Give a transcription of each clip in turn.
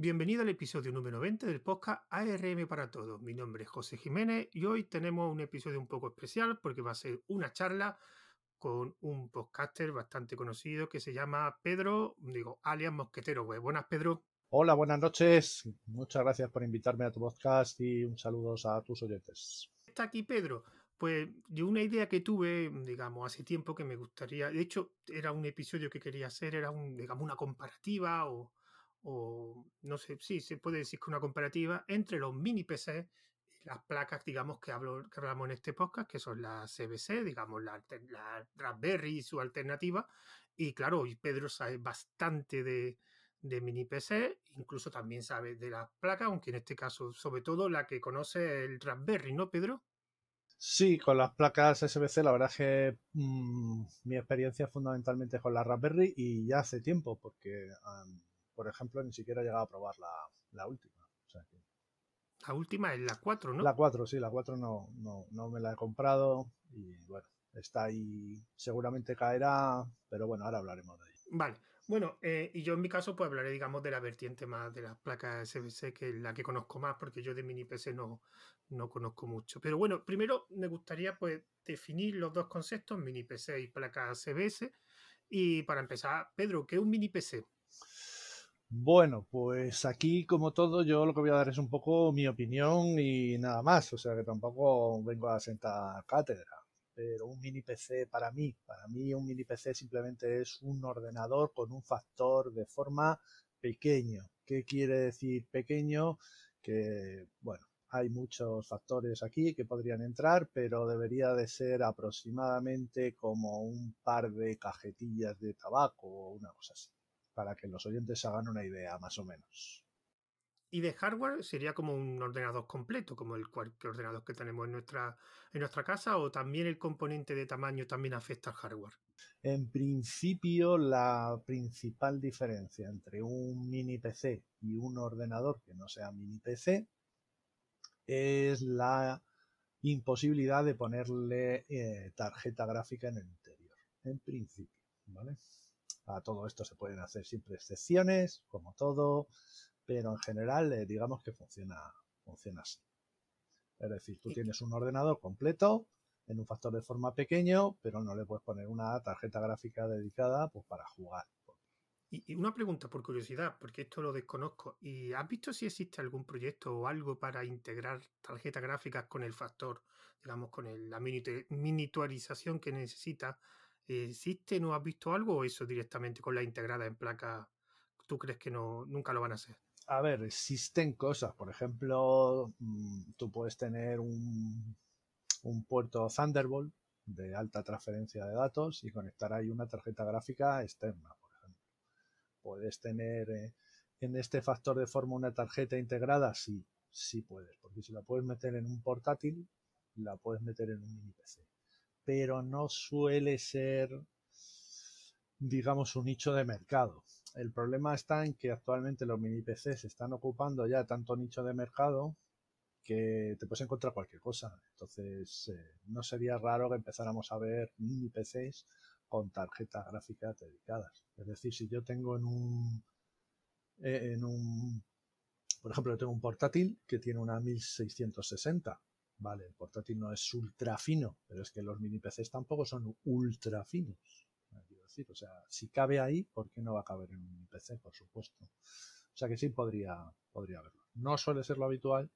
Bienvenido al episodio número 20 del podcast ARM para Todos. Mi nombre es José Jiménez y hoy tenemos un episodio un poco especial porque va a ser una charla con un podcaster bastante conocido que se llama Pedro, digo, alias Mosquetero Web. Buenas, Pedro. Hola, buenas noches. Muchas gracias por invitarme a tu podcast y un saludo a tus oyentes. Está aquí Pedro. Pues yo una idea que tuve, digamos, hace tiempo que me gustaría, de hecho, era un episodio que quería hacer, era un, digamos, una comparativa o, o no sé, sí, se puede decir que una comparativa entre los mini PC y las placas, digamos, que, hablo, que hablamos en este podcast, que son las CBC, digamos, la, la Raspberry y su alternativa. Y claro, Pedro sabe bastante de, de mini PC, incluso también sabe de las placas, aunque en este caso, sobre todo la que conoce el Raspberry, ¿no, Pedro? Sí, con las placas SBC la verdad es que mmm, mi experiencia fundamentalmente con la Raspberry y ya hace tiempo, porque, um, por ejemplo, ni siquiera he llegado a probar la, la última. O sea que... La última es la 4, ¿no? La 4, sí, la 4 no, no, no me la he comprado y bueno, está ahí, seguramente caerá, pero bueno, ahora hablaremos de ella. Vale, bueno, eh, y yo en mi caso pues hablaré, digamos, de la vertiente más de las placas SBC, que es la que conozco más, porque yo de mini PC no, no conozco mucho. Pero bueno, primero me gustaría pues definir los dos conceptos, mini PC y placas CBS. Y para empezar, Pedro, ¿qué es un mini PC? Bueno, pues aquí, como todo, yo lo que voy a dar es un poco mi opinión y nada más. O sea que tampoco vengo a sentar cátedra pero un mini PC para mí, para mí un mini PC simplemente es un ordenador con un factor de forma pequeño. ¿Qué quiere decir pequeño? Que, bueno, hay muchos factores aquí que podrían entrar, pero debería de ser aproximadamente como un par de cajetillas de tabaco o una cosa así, para que los oyentes hagan una idea más o menos. Y de hardware sería como un ordenador completo, como el cualquier ordenador que tenemos en nuestra, en nuestra casa, o también el componente de tamaño también afecta al hardware. En principio, la principal diferencia entre un mini PC y un ordenador que no sea mini PC es la imposibilidad de ponerle eh, tarjeta gráfica en el interior. En principio, ¿vale? A todo esto se pueden hacer siempre excepciones, como todo pero en general eh, digamos que funciona, funciona así. Es decir, tú tienes un ordenador completo en un factor de forma pequeño, pero no le puedes poner una tarjeta gráfica dedicada pues, para jugar. Y, una pregunta por curiosidad, porque esto lo desconozco. ¿Y has visto si existe algún proyecto o algo para integrar tarjetas gráficas con el factor, digamos, con el, la miniaturización que necesita? ¿Existe? ¿No has visto algo o eso directamente con la integrada en placa? ¿Tú crees que no, nunca lo van a hacer? a ver, existen cosas. Por ejemplo, mm, tú puedes tener un, un puerto Thunderbolt de alta transferencia de datos y conectar ahí una tarjeta gráfica externa, por ejemplo. Puedes tener eh, en este factor de forma una tarjeta integrada, sí, sí puedes, porque si la puedes meter en un portátil, la puedes meter en un mini PC. Pero no suele ser, digamos, un nicho de mercado. El problema está en que actualmente los mini PCs están ocupando ya tanto nicho de mercado que te puedes encontrar cualquier cosa. Entonces, eh, no sería raro que empezáramos a ver mini PCs con tarjetas gráficas dedicadas. Es decir, si yo tengo en un, eh, en un, por ejemplo, yo tengo un portátil que tiene una 1660. Vale, el portátil no es ultra fino, pero es que los mini PCs tampoco son ultra finos decir. O sea, si cabe ahí, ¿por qué no va a caber en un PC, por supuesto? O sea que sí podría, podría haberlo. No suele ser lo habitual,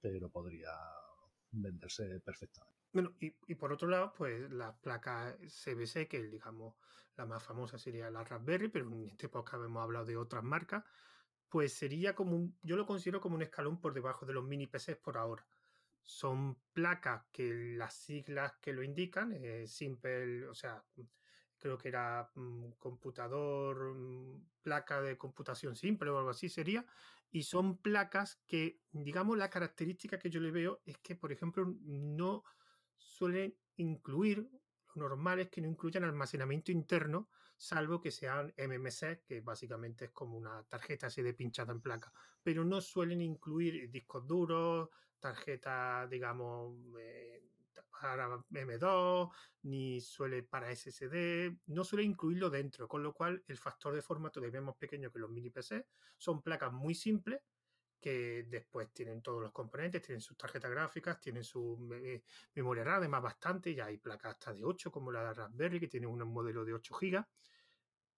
pero podría venderse perfectamente. Bueno, y, y, por otro lado, pues las placas CBC, que digamos la más famosa sería la Raspberry, pero en este podcast hemos hablado de otras marcas, pues sería como un, yo lo considero como un escalón por debajo de los mini PCs por ahora. Son placas que las siglas que lo indican, eh, simple, o sea, creo que era mm, computador, mm, placa de computación simple o algo así sería, y son placas que, digamos, la característica que yo le veo es que, por ejemplo, no suelen incluir, lo normal es que no incluyan almacenamiento interno, salvo que sean MMC, que básicamente es como una tarjeta así de pinchada en placa, pero no suelen incluir discos duros, tarjetas, digamos, eh, para M2, ni suele para SSD, no suele incluirlo dentro, con lo cual el factor de formato todavía más pequeño que los mini PC. Son placas muy simples que después tienen todos los componentes, tienen sus tarjetas gráficas, tienen su memoria RAM, además bastante, ya hay placas hasta de 8 como la de Raspberry que tiene un modelo de 8 GB,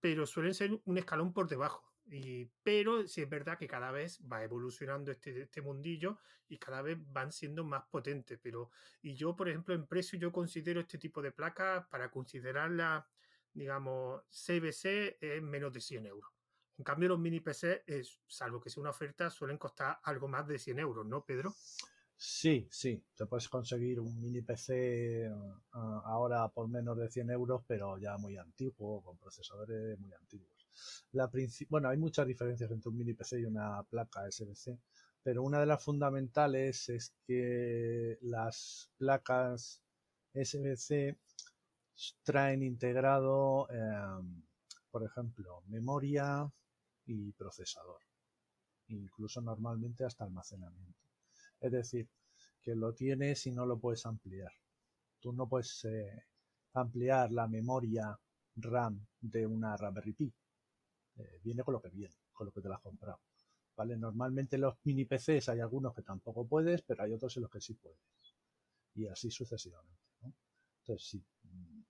pero suelen ser un escalón por debajo. Y, pero sí es verdad que cada vez va evolucionando este, este mundillo y cada vez van siendo más potentes. Pero, y yo, por ejemplo, en precio, yo considero este tipo de placas para considerarla, digamos, CBC es menos de 100 euros. En cambio, los mini PC, es, salvo que sea una oferta, suelen costar algo más de 100 euros, ¿no, Pedro? Sí, sí, te puedes conseguir un mini PC ah, ahora por menos de 100 euros, pero ya muy antiguo, con procesadores muy antiguos. La bueno, hay muchas diferencias entre un mini PC y una placa SBC, pero una de las fundamentales es que las placas SBC traen integrado, em, por ejemplo, memoria y procesador, incluso normalmente hasta almacenamiento. Es decir, que lo tienes y no lo puedes ampliar. Tú no puedes eh, ampliar la memoria RAM de una Raspberry Pi eh, viene con lo que viene, con lo que te la has comprado. ¿Vale? Normalmente los mini PCs hay algunos que tampoco puedes, pero hay otros en los que sí puedes. Y así sucesivamente. Entonces, sí, mm,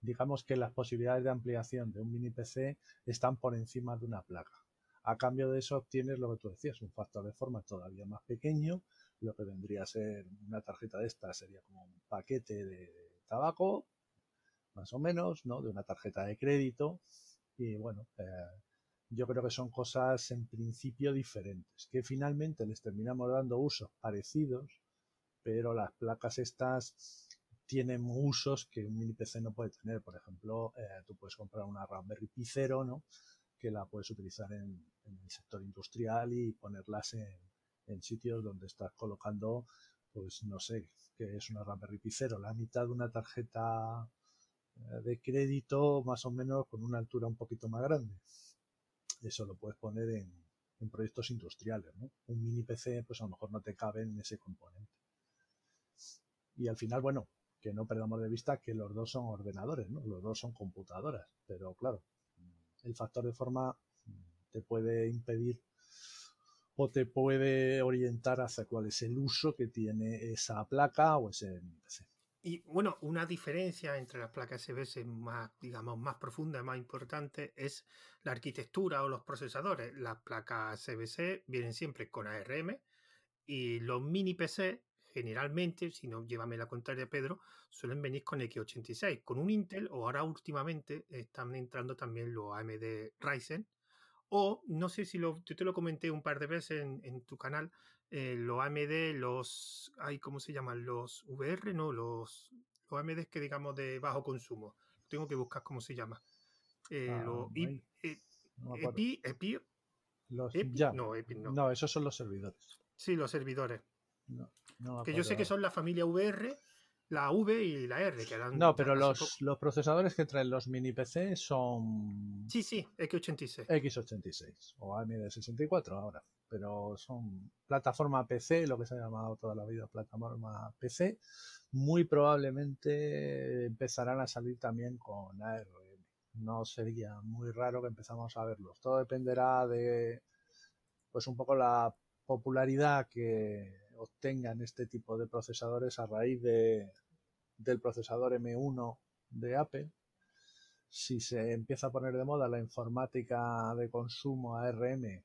digamos que las posibilidades de ampliación de un mini PC están por encima de una placa. A cambio de eso obtienes lo que tú decías, un factor de forma todavía más pequeño, lo que vendría a ser una tarjeta de esta sería como un paquete de tabaco, más o menos, ¿no? De una tarjeta de crédito, y bueno, eh, yo creo que son cosas en principio diferentes, que finalmente les terminamos dando usos parecidos, pero las placas estas tienen usos que un mini PC no puede tener. Por ejemplo, eh, tú puedes comprar una Raspberry Pi 0, ¿no? que la puedes utilizar en, el sector industrial y ponerlas en, sitios donde estás colocando, pues no sé, que es una Raspberry Pi 0, la mitad de una tarjeta eh, de crédito más o menos con una altura un poquito más grande. Eso lo puedes poner en, proyectos industriales, ¿no? Un mini PC, pues a lo mejor no te cabe en ese componente. Y al final, bueno, que no perdamos de vista que los dos son ordenadores, ¿no? Los dos son computadoras, pero claro, el factor de forma te puede impedir o te puede orientar hacia cuál es el uso que tiene esa placa o ese mini PC. Y bueno, una diferencia entre las placas SBS más, digamos, más profunda más importante es la arquitectura o los procesadores. Las placas CBC vienen siempre con ARM y los mini PC generalmente, si no llévame la contraria Pedro, suelen venir con X86, con un Intel o ahora últimamente están entrando también los AMD Ryzen o no sé si lo, yo te lo comenté un par de veces en tu canal, eh, los AMD, los, ay, ¿cómo se llaman? Los VR, no, los, los AMD que digamos de bajo consumo. Tengo que buscar cómo se llama. Eh, ah, los eh, EPI, EPI, los, ya. No, EPI no. No, esos son los servidores. Sí, los servidores. que yo sé que son la familia VR, la V y la R. Que no, pero los, los, procesadores que traen los mini PC son. Sí, sí, X86. X86 o AMD 64 ahora pero son plataforma PC, lo que se ha llamado toda la vida plataforma PC. Muy probablemente empezarán a salir también con ARM. No sería muy raro que empezamos a verlos. Todo dependerá de, pues un poco la popularidad que obtengan este tipo de procesadores a raíz de, del procesador M1 de Apple. Si se empieza a poner de moda la informática de consumo ARM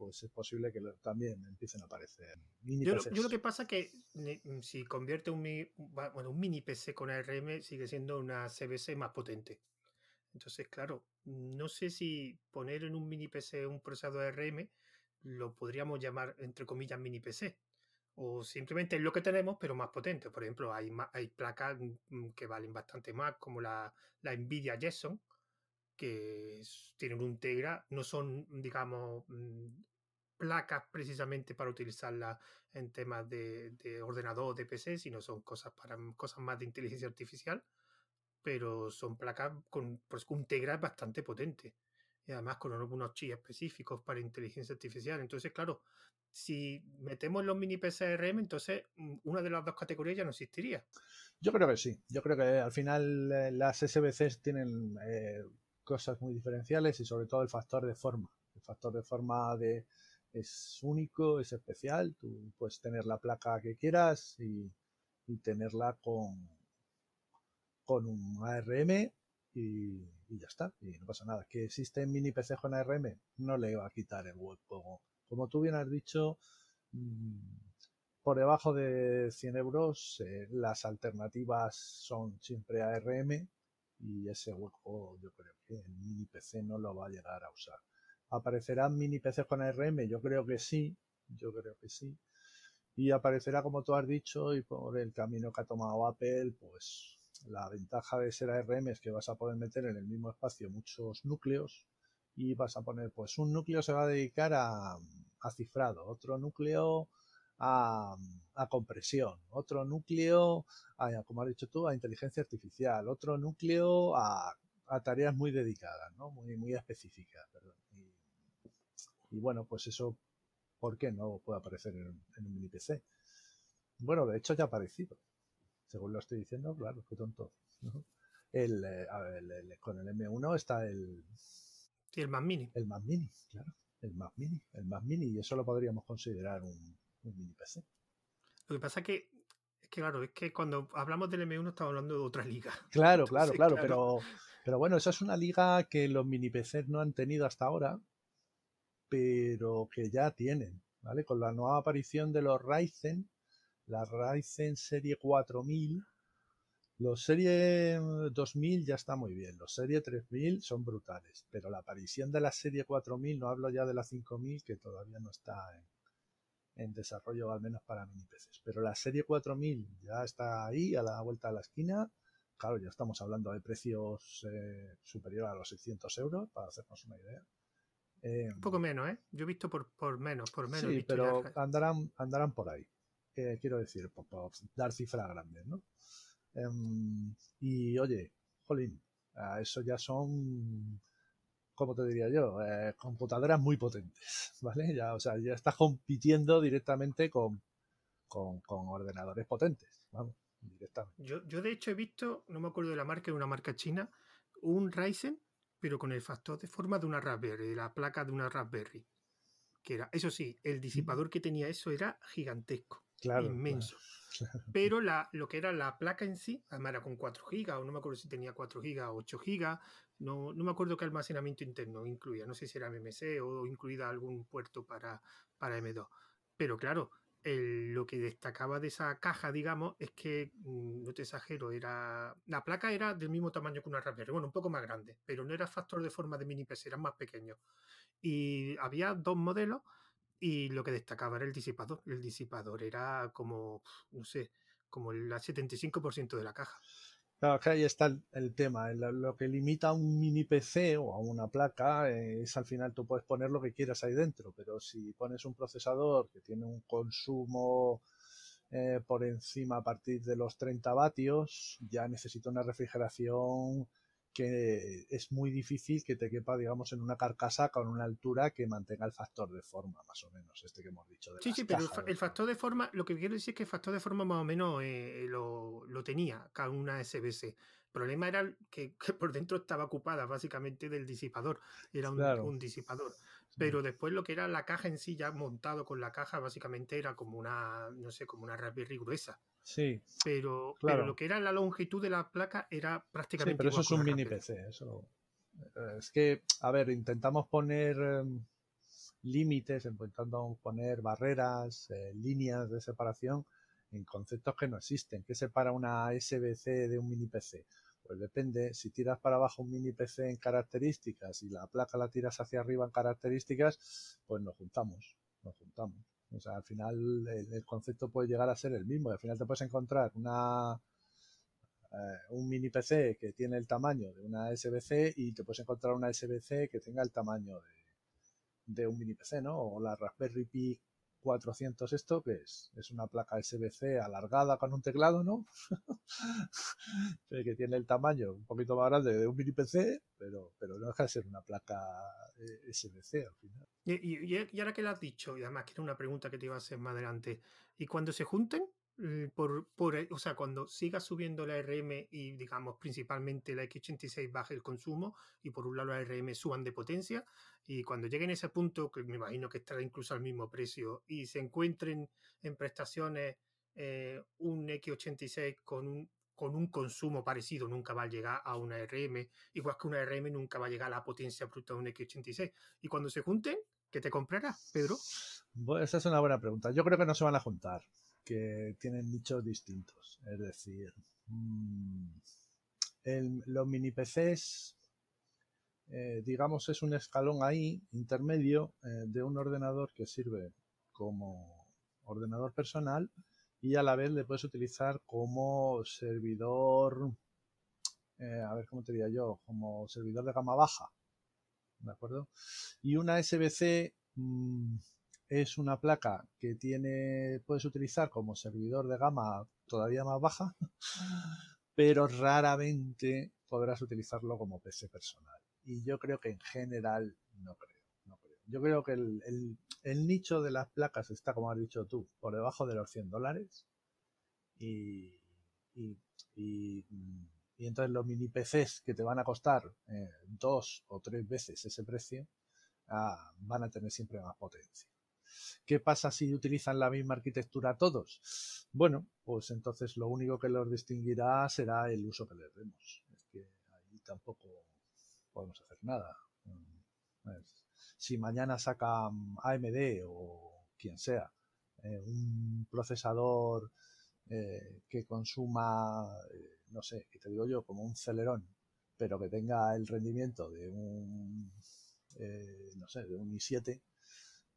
pues es posible que también empiecen a aparecer mini yo, yo, lo que pasa que mm, si convierte un, bueno, un mini PC con ARM sigue siendo una CBC más potente. Entonces, claro, no sé si poner en un mini PC un procesador ARM lo podríamos llamar, entre comillas, mini PC. O simplemente es lo que tenemos, pero más potente. Por ejemplo, hay, hay placas mm, que valen bastante más, como la, la Nvidia Jetson, que tienen un Tegra, no son, digamos, mm, placas precisamente para utilizarla en temas de, ordenador de PC, sino son cosas para cosas más de inteligencia artificial, pero son placas con pues, un Tegra bastante potente. Y además con algunos chips específicos para inteligencia artificial. Entonces, claro, si metemos los mini PCRM, entonces mm, una de las dos categorías ya no existiría. Yo creo que sí. Yo creo que al final eh, las SBCs tienen eh, cosas muy diferenciales y sobre todo el factor de forma. El factor de forma de es único, es especial. Tú puedes tener la placa que quieras y, tenerla con, con un ARM y, ya está. Y no pasa nada. ¿Que existe mini PC con ARM? No le va a quitar el hueco. Como tú bien has dicho, mm, por debajo de 100 euros eh, las alternativas son siempre ARM y ese hueco yo creo que el mini PC no lo va a llegar a usar. ¿Aparecerán mini PCs con ARM? Yo creo que sí, yo creo que sí. Y aparecerá, como tú has dicho, y por el camino que ha tomado Apple, pues la ventaja de ser ARM es que vas a poder meter en el mismo espacio muchos núcleos y vas a poner, pues un núcleo se va a dedicar a, cifrado, otro núcleo a, compresión, otro núcleo, a, como has dicho tú, a inteligencia artificial, otro núcleo a, tareas muy dedicadas, ¿no? muy, muy específicas. Y, bueno, pues eso, ¿por qué no puede aparecer en, un mini PC? Bueno, de hecho ya ha aparecido. Según lo estoy diciendo, claro, qué tonto. El, eh, con el M1 está el... Sí, el Mac Mini. El Mac Mini, claro. El Mac Mini. El Mac Mini. Y eso lo podríamos considerar un, un mini PC. Lo que pasa es que que claro, es que cuando hablamos del M1 estamos hablando de otra liga. Claro, claro, claro, pero, pero bueno, esa es una liga que los mini PCs no han tenido hasta ahora, pero que ya tienen, ¿vale? Con la nueva aparición de los Ryzen, la Ryzen serie 4000, los serie 2000 ya está muy bien, los serie 3000 son brutales, pero la aparición de la serie 4000, no hablo ya de la 5000 que todavía no está en, en desarrollo, al menos para mini PCs. Pero la serie 4000 ya está ahí, a la vuelta de la esquina. Claro, ya estamos hablando de precios eh, superiores a los 600 euros, para hacernos una idea. un poco menos, ¿eh? Yo he visto por, por menos, por menos. Sí, pero andarán, andarán por ahí. Eh, quiero decir, por, dar cifras grandes, ¿no? Em, y oye, jolín, eso ya son como te diría yo, eh, computadoras muy potentes, ¿vale? Ya, o sea, ya estás compitiendo directamente con, con, ordenadores potentes, vamos, directamente. Yo, yo de hecho he visto, no me acuerdo de la marca, de una marca china, un Ryzen, pero con el factor de forma de una Raspberry, la placa de una Raspberry. Que era, eso sí, el disipador que tenía eso era gigantesco, inmenso. Pero la, lo que era la placa en sí, además era con 4 GB, o no me acuerdo si tenía 4 GB o 8 GB, no, no me acuerdo qué almacenamiento interno incluía, no sé si era MMC o incluida algún puerto para, para M2. Pero claro, lo que destacaba de esa caja, digamos, es que, mm, no te exagero, era la placa era del mismo tamaño que una Raspberry, bueno, un poco más grande, pero no era factor de forma de mini PC, era más pequeño. Y había dos modelos y lo que destacaba era el disipador. El disipador era como, no sé, como el 75% de la caja. Claro, que ahí está el, tema. Lo que limita a un mini PC o a una placa es al final tú puedes poner lo que quieras ahí dentro, pero si pones un procesador que tiene un consumo eh, por encima a partir de los 30 vatios, ya necesita una refrigeración que es muy difícil que te quepa, digamos, en una carcasa con una altura que mantenga el factor de forma, más o menos, este que hemos dicho. sí, sí, pero el, factor de forma, lo que quiero decir es que el factor de forma más o menos eh, lo, tenía cada una SBC. El problema era que, por dentro estaba ocupada básicamente del disipador, era un, disipador. Pero después lo que era la caja en sí, ya montado con la caja, básicamente era como una, no sé, como una Raspberry gruesa. Sí. Pero, pero lo que era la longitud de la placa era prácticamente. Sí, pero eso es un mini PC. Eso... Eh, es que, a ver, intentamos poner em, límites, intentando poner barreras, eh, líneas de separación en conceptos que no existen. ¿Qué separa una SBC de un mini PC? Pues depende, si tiras para abajo un mini PC en características y la placa la tiras hacia arriba en características, pues nos juntamos, nos juntamos. O sea, al final el, concepto puede llegar a ser el mismo. al final te puedes encontrar una eh, un mini PC que tiene el tamaño de una SBC y te puedes encontrar una SBC que tenga el tamaño de, un mini PC, ¿no? O la Raspberry Pi 400 esto, que es? Es una placa SBC alargada con un teclado, ¿no? que tiene el tamaño un poquito más grande de un mini PC, pero, pero no deja de ser una placa eh, SBC al final. Y, y, ahora que lo has dicho, y además que era una pregunta que te iba a hacer más adelante, ¿y cuando se junten? Mm, por, por, o sea, cuando siga subiendo la RM y digamos principalmente la X86 baje el consumo y por un lado la RM suban de potencia y cuando lleguen a ese punto, que me imagino que estará incluso al mismo precio y se encuentren en prestaciones eh, un X86 con un, con un consumo parecido, nunca va a llegar a una RM, igual que una RM nunca va a llegar a la potencia bruta de un X86. Y cuando se junten, ¿qué te comprarás, Pedro? Bueno, esa es una buena pregunta. Yo creo que no se van a juntar que tienen nichos distintos. Es decir, mm, los mini PCs, eh, digamos, es un escalón ahí intermedio eh, de un ordenador que sirve como ordenador personal y a la vez le puedes utilizar como servidor, eh, a ver cómo te diría yo, como servidor de gama baja. ¿De acuerdo? Y una SBC mm, es una placa que tiene, puedes utilizar como servidor de gama todavía más baja, pero raramente podrás utilizarlo como PC personal. Y yo creo que en general no creo. No creo. Yo creo que el, nicho de las placas está, como has dicho tú, por debajo de los 100 dólares. Y, y, entonces los mini PCs que te van a costar eh, dos o tres veces ese precio ah, van a tener siempre más potencia. ¿Qué pasa si utilizan la misma arquitectura todos? Bueno, pues entonces lo único que los distinguirá será el uso que les demos. Es que ahí tampoco podemos hacer nada. Mm, si mañana saca AMD o quien sea eh, un procesador eh, que consuma, eh, no sé, que te digo yo, como un Celeron, pero que tenga el rendimiento de un, no sé, de un i7,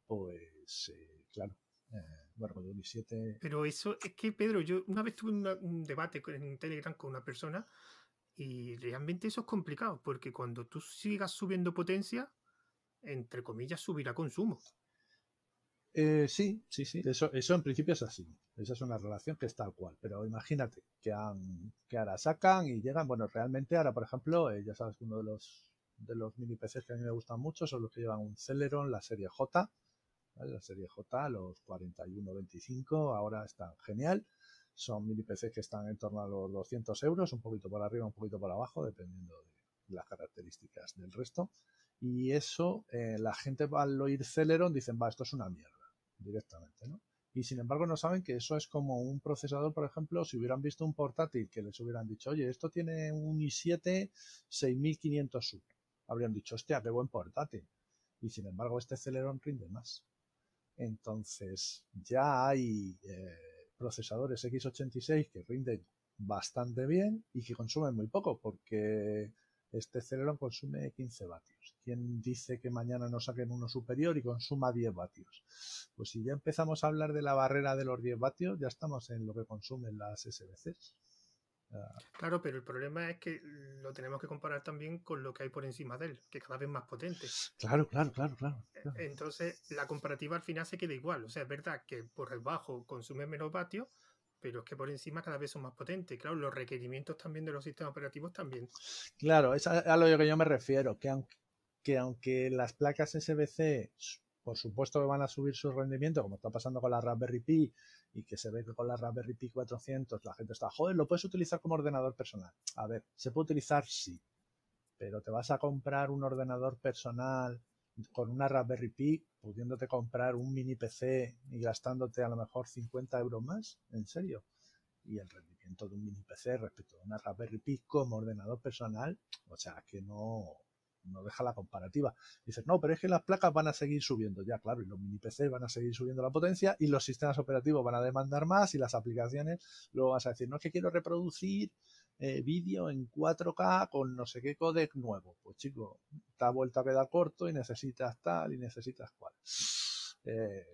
pues eh, claro, eh, bueno, con 17... Pero eso es que, Pedro, yo una vez tuve un debate en Telegram con una persona y realmente eso es complicado, porque cuando tú sigas subiendo potencia, entre comillas, subirá consumo. Eh, sí, sí, sí. Eso, eso en principio es así. Esa es una relación que es tal cual. Pero imagínate que, han, que ahora sacan y llegan. Bueno, realmente ahora, por ejemplo, ya sabes que uno de los, de los mini PCs que a mí me gustan mucho son los que llevan un Celeron, la serie J, la serie J, los 4125, ahora están genial. Son mini PC que están en torno a los 200 euros, un poquito por arriba, un poquito por abajo, dependiendo de las características del resto. Y eso, eh, la gente al oír Celeron dicen, va, esto es una mierda, directamente, ¿no? Y sin embargo no saben que eso es como un procesador, por ejemplo, si hubieran visto un portátil que les hubieran dicho, oye, esto tiene un i7 6500U. Habrían dicho, hostia, qué buen portátil. Y sin embargo este Celeron rinde más. Entonces, ya hay eh, procesadores x86 que rinden bastante bien y que consumen muy poco, porque este Celeron consume 15 vatios. ¿Quién dice que mañana no saquen uno superior y consuma 10 vatios? Pues si ya empezamos a hablar de la barrera de los 10 vatios, ya estamos en lo que consumen las SBCs. Claro, pero el problema es que lo tenemos que comparar también con lo que hay por encima de él, que cada vez más potente. Claro, claro, claro, claro. Entonces, la comparativa al final se queda igual. O sea, es verdad que por debajo consume menos vatios, pero es que por encima cada vez son más potentes. Claro, los requerimientos también de los sistemas operativos también. Claro, es a, lo que yo me refiero, que aunque, que aunque las placas SBC por supuesto que van a subir su rendimiento, como está pasando con la Raspberry Pi y que se ve que con la Raspberry Pi 400 la gente está, joder, lo puedes utilizar como ordenador personal. A ver, se puede utilizar, sí, pero te vas a comprar un ordenador personal con una Raspberry Pi, pudiéndote comprar un mini PC y gastándote a lo mejor 50 euros más, en serio. Y el rendimiento de un mini PC respecto a una Raspberry Pi como ordenador personal, o sea que no, no deja la comparativa. Dices, no, pero es que las placas van a seguir subiendo. Ya, claro, y los mini PC van a seguir subiendo la potencia y los sistemas operativos van a demandar más y las aplicaciones luego vas a decir, no es que quiero reproducir eh, vídeo en 4K con no sé qué codec nuevo. Pues chico, te ha vuelto a quedar corto y necesitas tal y necesitas cual. Eh,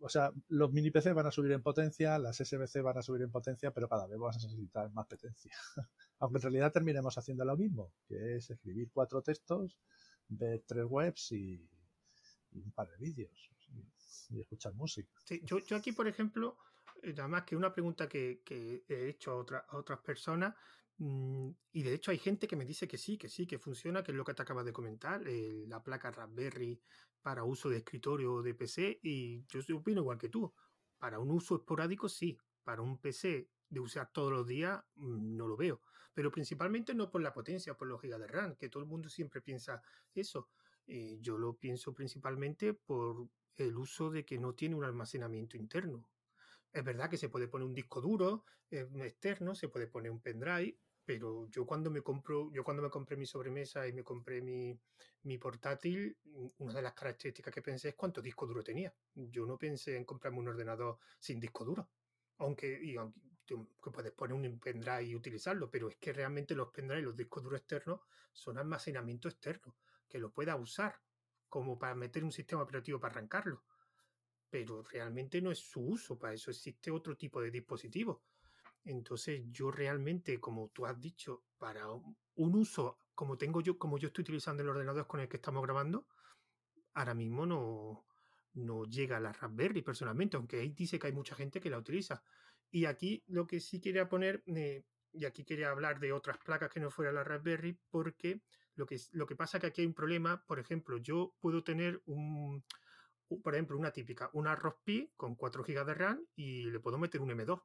o sea, los mini PC van a subir en potencia, las SBC van a subir en potencia, pero cada vez vas a necesitar más potencia. Aunque en realidad terminemos haciendo lo mismo, que es escribir cuatro textos, ver tres webs y, un par de vídeos y escuchar música. Sí, yo, yo aquí, por ejemplo, eh, además que una pregunta que, he hecho a, a otras personas, mm, y de hecho hay gente que me dice que sí, que sí, que funciona, que es lo que te acabas de comentar, la placa Raspberry para uso de escritorio o de PC, y yo opino igual que tú. Para un uso esporádico, sí. Para un PC de usar todos los días, mm, no lo veo. Pero principalmente no por la potencia, por los gigas de RAM, que todo el mundo siempre piensa eso. Eh, yo lo pienso principalmente por el uso de que no tiene un almacenamiento interno. Es verdad que se puede poner un disco duro eh, externo, se puede poner un pendrive, pero yo cuando me compro, yo cuando me compré mi sobremesa y me compré mi, mi, portátil, una de las características que pensé es cuánto disco duro tenía. Yo no pensé en comprarme un ordenador sin disco duro. Aunque, y aunque que puedes poner un pendrive y utilizarlo, pero es que realmente los pendrive y los discos duros externos son almacenamiento externo, que lo pueda usar como para meter un sistema operativo para arrancarlo. Pero realmente no es su uso, para eso existe otro tipo de dispositivo. Entonces yo realmente, como tú has dicho, para un uso como tengo yo, como yo estoy utilizando el ordenador con el que estamos grabando, ahora mismo no, no llega a la Raspberry personalmente, aunque ahí dice que hay mucha gente que la utiliza. Y aquí lo que sí quería poner, eh, y aquí quería hablar de otras placas que no fuera la Raspberry, porque lo que, lo que pasa es que aquí hay un problema, por ejemplo, yo puedo tener un, por ejemplo, una típica, una ROSPI con 4 GB de RAM y le puedo meter un M2,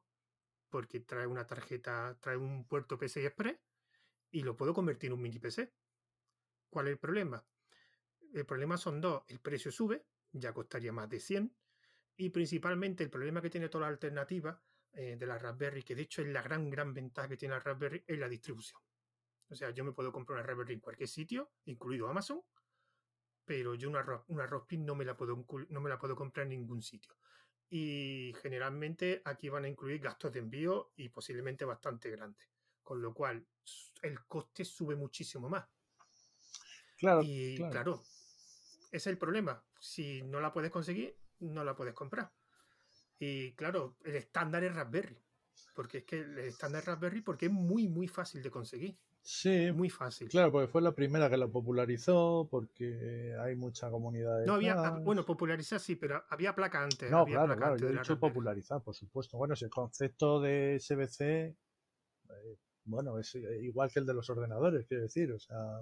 porque trae una tarjeta, trae un puerto PCI Express y lo puedo convertir en un mini PC. ¿Cuál es el problema? El problema son dos, el precio sube, ya costaría más de 100, y principalmente el problema que tiene toda la alternativa eh, de la Raspberry, que de hecho es la gran, gran ventaja que tiene la Raspberry, es la distribución. O sea, yo me puedo comprar una Raspberry en cualquier sitio, incluido Amazon, pero yo una, una no me, la puedo, no me la puedo comprar en ningún sitio. Y generalmente aquí van a incluir gastos de envío y posiblemente bastante grandes. Con lo cual, el coste sube muchísimo más. Claro. Y claro, ese es el problema. Si no la puedes conseguir, no la puedes comprar. Y claro, el estándar es Raspberry. Porque es que el estándar es Raspberry porque es muy, muy fácil de conseguir. Sí, muy fácil. Claro, porque fue la primera que lo popularizó, porque hay mucha comunidad. no había, bueno, popularizar sí, pero había placa antes. No, claro, claro, yo he dicho popularizar, por supuesto. Bueno, si el concepto de SBC, eh, bueno, es igual que el de los ordenadores, quiero decir, o sea,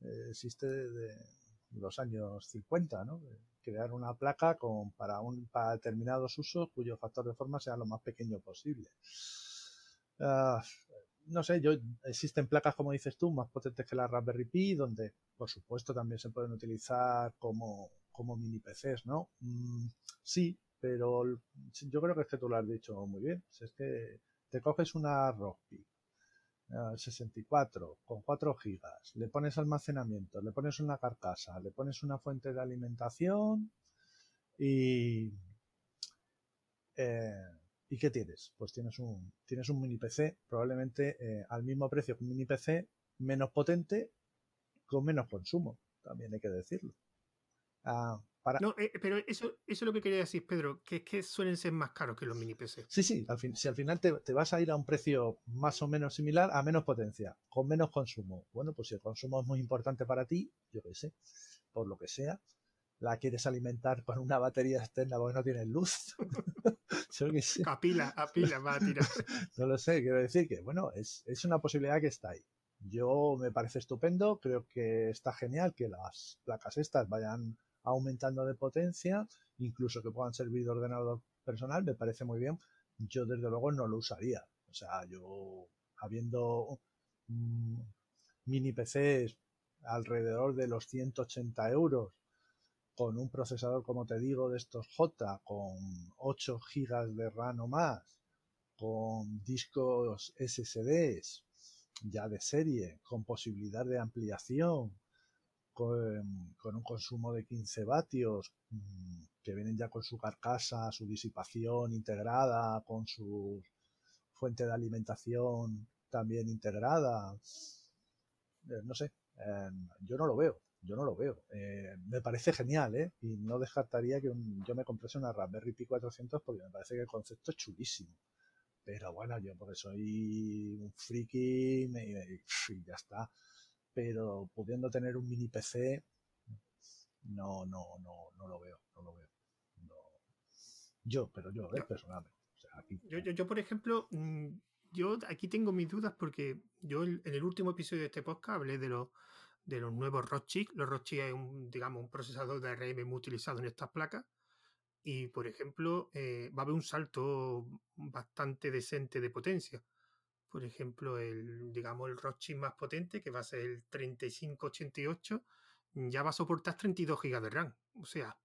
eh, existe de los años 50, ¿no? Crear una placa con, para, un, para determinados usos cuyo factor de forma sea lo más pequeño posible. Uh, no sé, yo existen placas, como dices tú, más potentes que la Raspberry Pi, donde, por supuesto, también se pueden utilizar como, mini PCs, ¿no? Mm, sí, pero yo creo que es que tú lo has dicho muy bien. es que te coges una Raspberry 64 con 4 gigas, le pones almacenamiento, le pones una carcasa, le pones una fuente de alimentación y eh, ¿Y qué tienes? Pues tienes un, tienes un mini PC, probablemente eh, al mismo precio que un mini PC, menos potente, con menos consumo, también hay que decirlo. Ah, para... No, eh, pero eso, eso es lo que quería decir, Pedro, que es que suelen ser más caros que los mini PC. Sí, sí, al fin, si al final te, te, vas a ir a un precio más o menos similar a menos potencia, con menos consumo. Bueno, pues si el consumo es muy importante para ti, yo qué sé, por lo que sea, la quieres alimentar con una batería externa porque no tienes luz. A pila, a pila va a tirar. no lo sé, quiero decir que, bueno, es, es una posibilidad que está ahí. Yo me parece estupendo, creo que está genial que las placas estas vayan aumentando de potencia, incluso que puedan servir de ordenador personal, me parece muy bien. Yo desde luego no lo usaría. O sea, yo habiendo mini PCs alrededor de los 180 euros con un procesador, como te digo, de estos J, con 8 GB de RAM o más, con discos SSDs ya de serie, con posibilidad de ampliación, con, un consumo de 15 vatios, mm, que vienen ya con su carcasa, su disipación integrada, con su fuente de alimentación también integrada. Eh, no sé, eh, yo no lo veo yo no lo veo. Eh, me parece genial, ¿eh? Y no descartaría que yo me comprase una Raspberry Pi 400 porque me parece que el concepto es chulísimo. Pero bueno, yo porque soy un friki y ya está. Pero pudiendo tener un mini PC, no, no, no, no lo veo, no lo veo. Yo, pero yo, ¿eh? personalmente. yo, yo, yo, por ejemplo, mm, yo aquí tengo mis dudas porque yo en el último episodio de este podcast hablé de los, de los nuevos Rockchip. Los Rockchip es un, digamos, un procesador de ARM muy utilizado en estas placas. Y, por ejemplo, eh, va a haber un salto bastante decente de potencia. Por ejemplo, el, digamos, el Rockchip más potente, que va a ser el 3588, ya va a soportar 32 GB de RAM. O sea,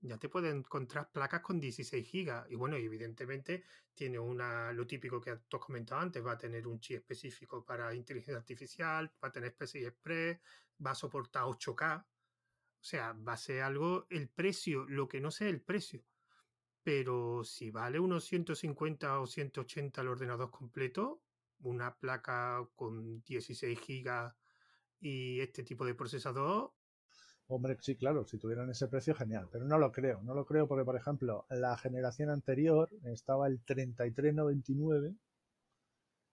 ya te pueden encontrar placas con 16 GB. Y bueno, evidentemente tiene una, lo típico que tú has comentado antes, va a tener un chip específico para inteligencia artificial, va a tener PCI Express, va a soportar 8K. O sea, va a ser algo, el precio, lo que no sé el precio. Pero si vale unos 150 o 180 el ordenador completo, una placa con 16 GB y este tipo de procesador, Hombre, sí, claro, si tuvieran ese precio, genial. Pero no lo creo. No lo creo porque, por ejemplo, la generación anterior estaba el 3399,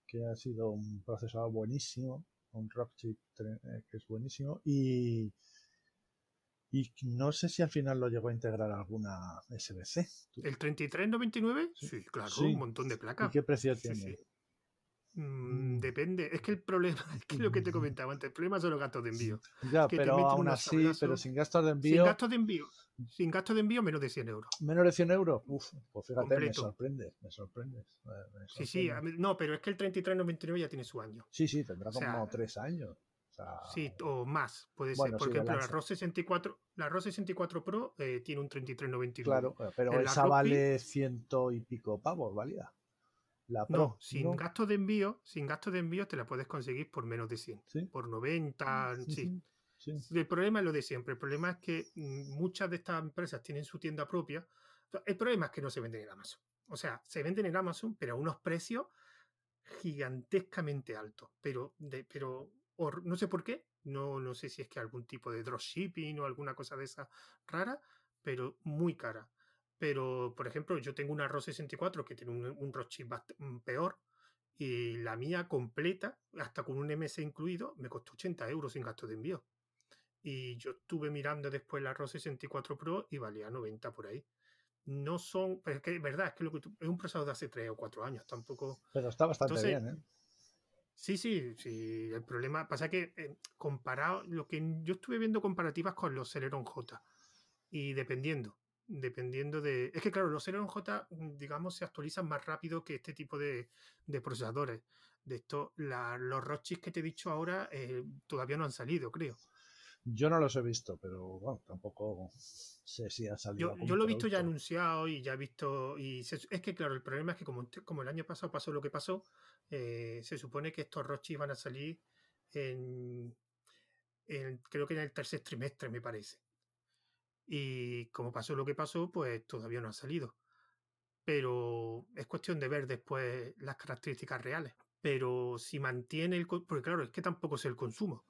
que ha sido un procesador buenísimo, un Rockchip eh, que es buenísimo, y, y no sé si al final lo llegó a integrar alguna SBC. ¿El 3399? Sí, claro, un montón de placas. ¿Y qué precio tiene? Mm, mm. depende, es que el problema, es que lo que te comentaba antes, el problema son los gastos de envío. Ya, pero aún así, pero sin gastos de envío. Sin gastos de envío, sin gastos de envío, menos de 100 euros. Menos de 100 euros, Uf, pues fíjate, me sorprende, me sorprende. Sí, sí, no, pero es que el 3399 ya tiene su año. Sí, sí, tendrá como tres años. Sí, o más, puede ser. Por ejemplo, la ROS 64, la ROS 64 Pro eh, tiene un 3399. Claro, pero esa vale ciento y pico pavos, válida no, sin gasto de envío, sin gasto de envío te la puedes conseguir por menos de 100. Por 90, sí, El problema es lo de siempre. El problema es que mm, muchas de estas empresas tienen su tienda propia. El problema es que no se venden en Amazon. O sea, se venden en Amazon, pero a unos precios gigantescamente altos. Pero, de, pero no sé por qué. No, no sé si es que algún tipo de dropshipping o alguna cosa de esa rara, pero muy cara. Pero, por ejemplo, yo tengo una ROS 64 que tiene un, un chip mm, peor y la mía completa, hasta con un MS incluido, me costó 80 euros sin gasto de envío. Y yo estuve mirando después la ROS 64 Pro y valía 90 por ahí. No son, pero es que es verdad, es que lo que es un procesador de hace 3 o 4 años, tampoco. Pero está bastante bien, ¿eh? Sí, sí, sí. El problema pasa que eh, comparado, lo que yo estuve viendo comparativas con los Celeron J y dependiendo, dependiendo de... Es que claro, los Celeron J, mm, digamos, se actualizan más rápido que este tipo de, procesadores. De esto, los Rochis que te he dicho ahora eh, todavía no han salido, creo. Yo no los he visto, pero bueno, tampoco sé si ha salido. Yo, lo he visto ya anunciado y ya he visto. Y es que, claro, el problema es que como, como el año pasado pasó lo que pasó, eh, se supone que estos Rochis van a salir en, en, creo que en el tercer trimestre, me parece. Y como pasó lo que pasó, pues todavía no ha salido. Pero es cuestión de ver después las características reales. Pero si mantiene el... Porque claro, es que tampoco es el consumo.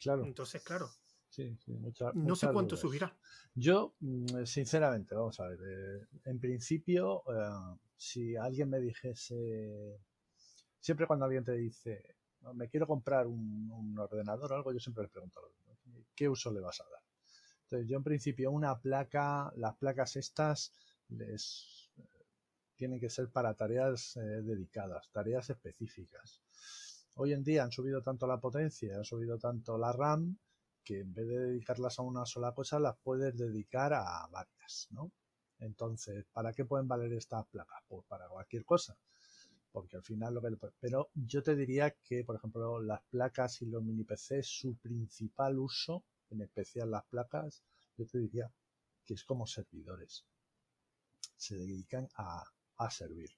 Claro. Entonces, claro. Sí, sí, no sé cuánto subirá. Yo, mm, sinceramente, vamos a ver. Eh, en principio, eh, si alguien me dijese... Siempre cuando alguien te dice, me quiero comprar un, un ordenador o algo, yo siempre le pregunto, ¿qué uso le vas a dar? Entonces, yo en principio una placa, las placas estas les tienen que ser para tareas eh, dedicadas, tareas específicas. Hoy en día han subido tanto la potencia, han subido tanto la RAM, que en vez de dedicarlas a una sola cosa, las puedes dedicar a varias, ¿no? Entonces, ¿para qué pueden valer estas placas? Pues para cualquier cosa. Porque al final lo que... Pero yo te diría que, por ejemplo, las placas y los mini PC, su principal uso en especial las placas, yo te diría que es como servidores. Se dedican a, servir.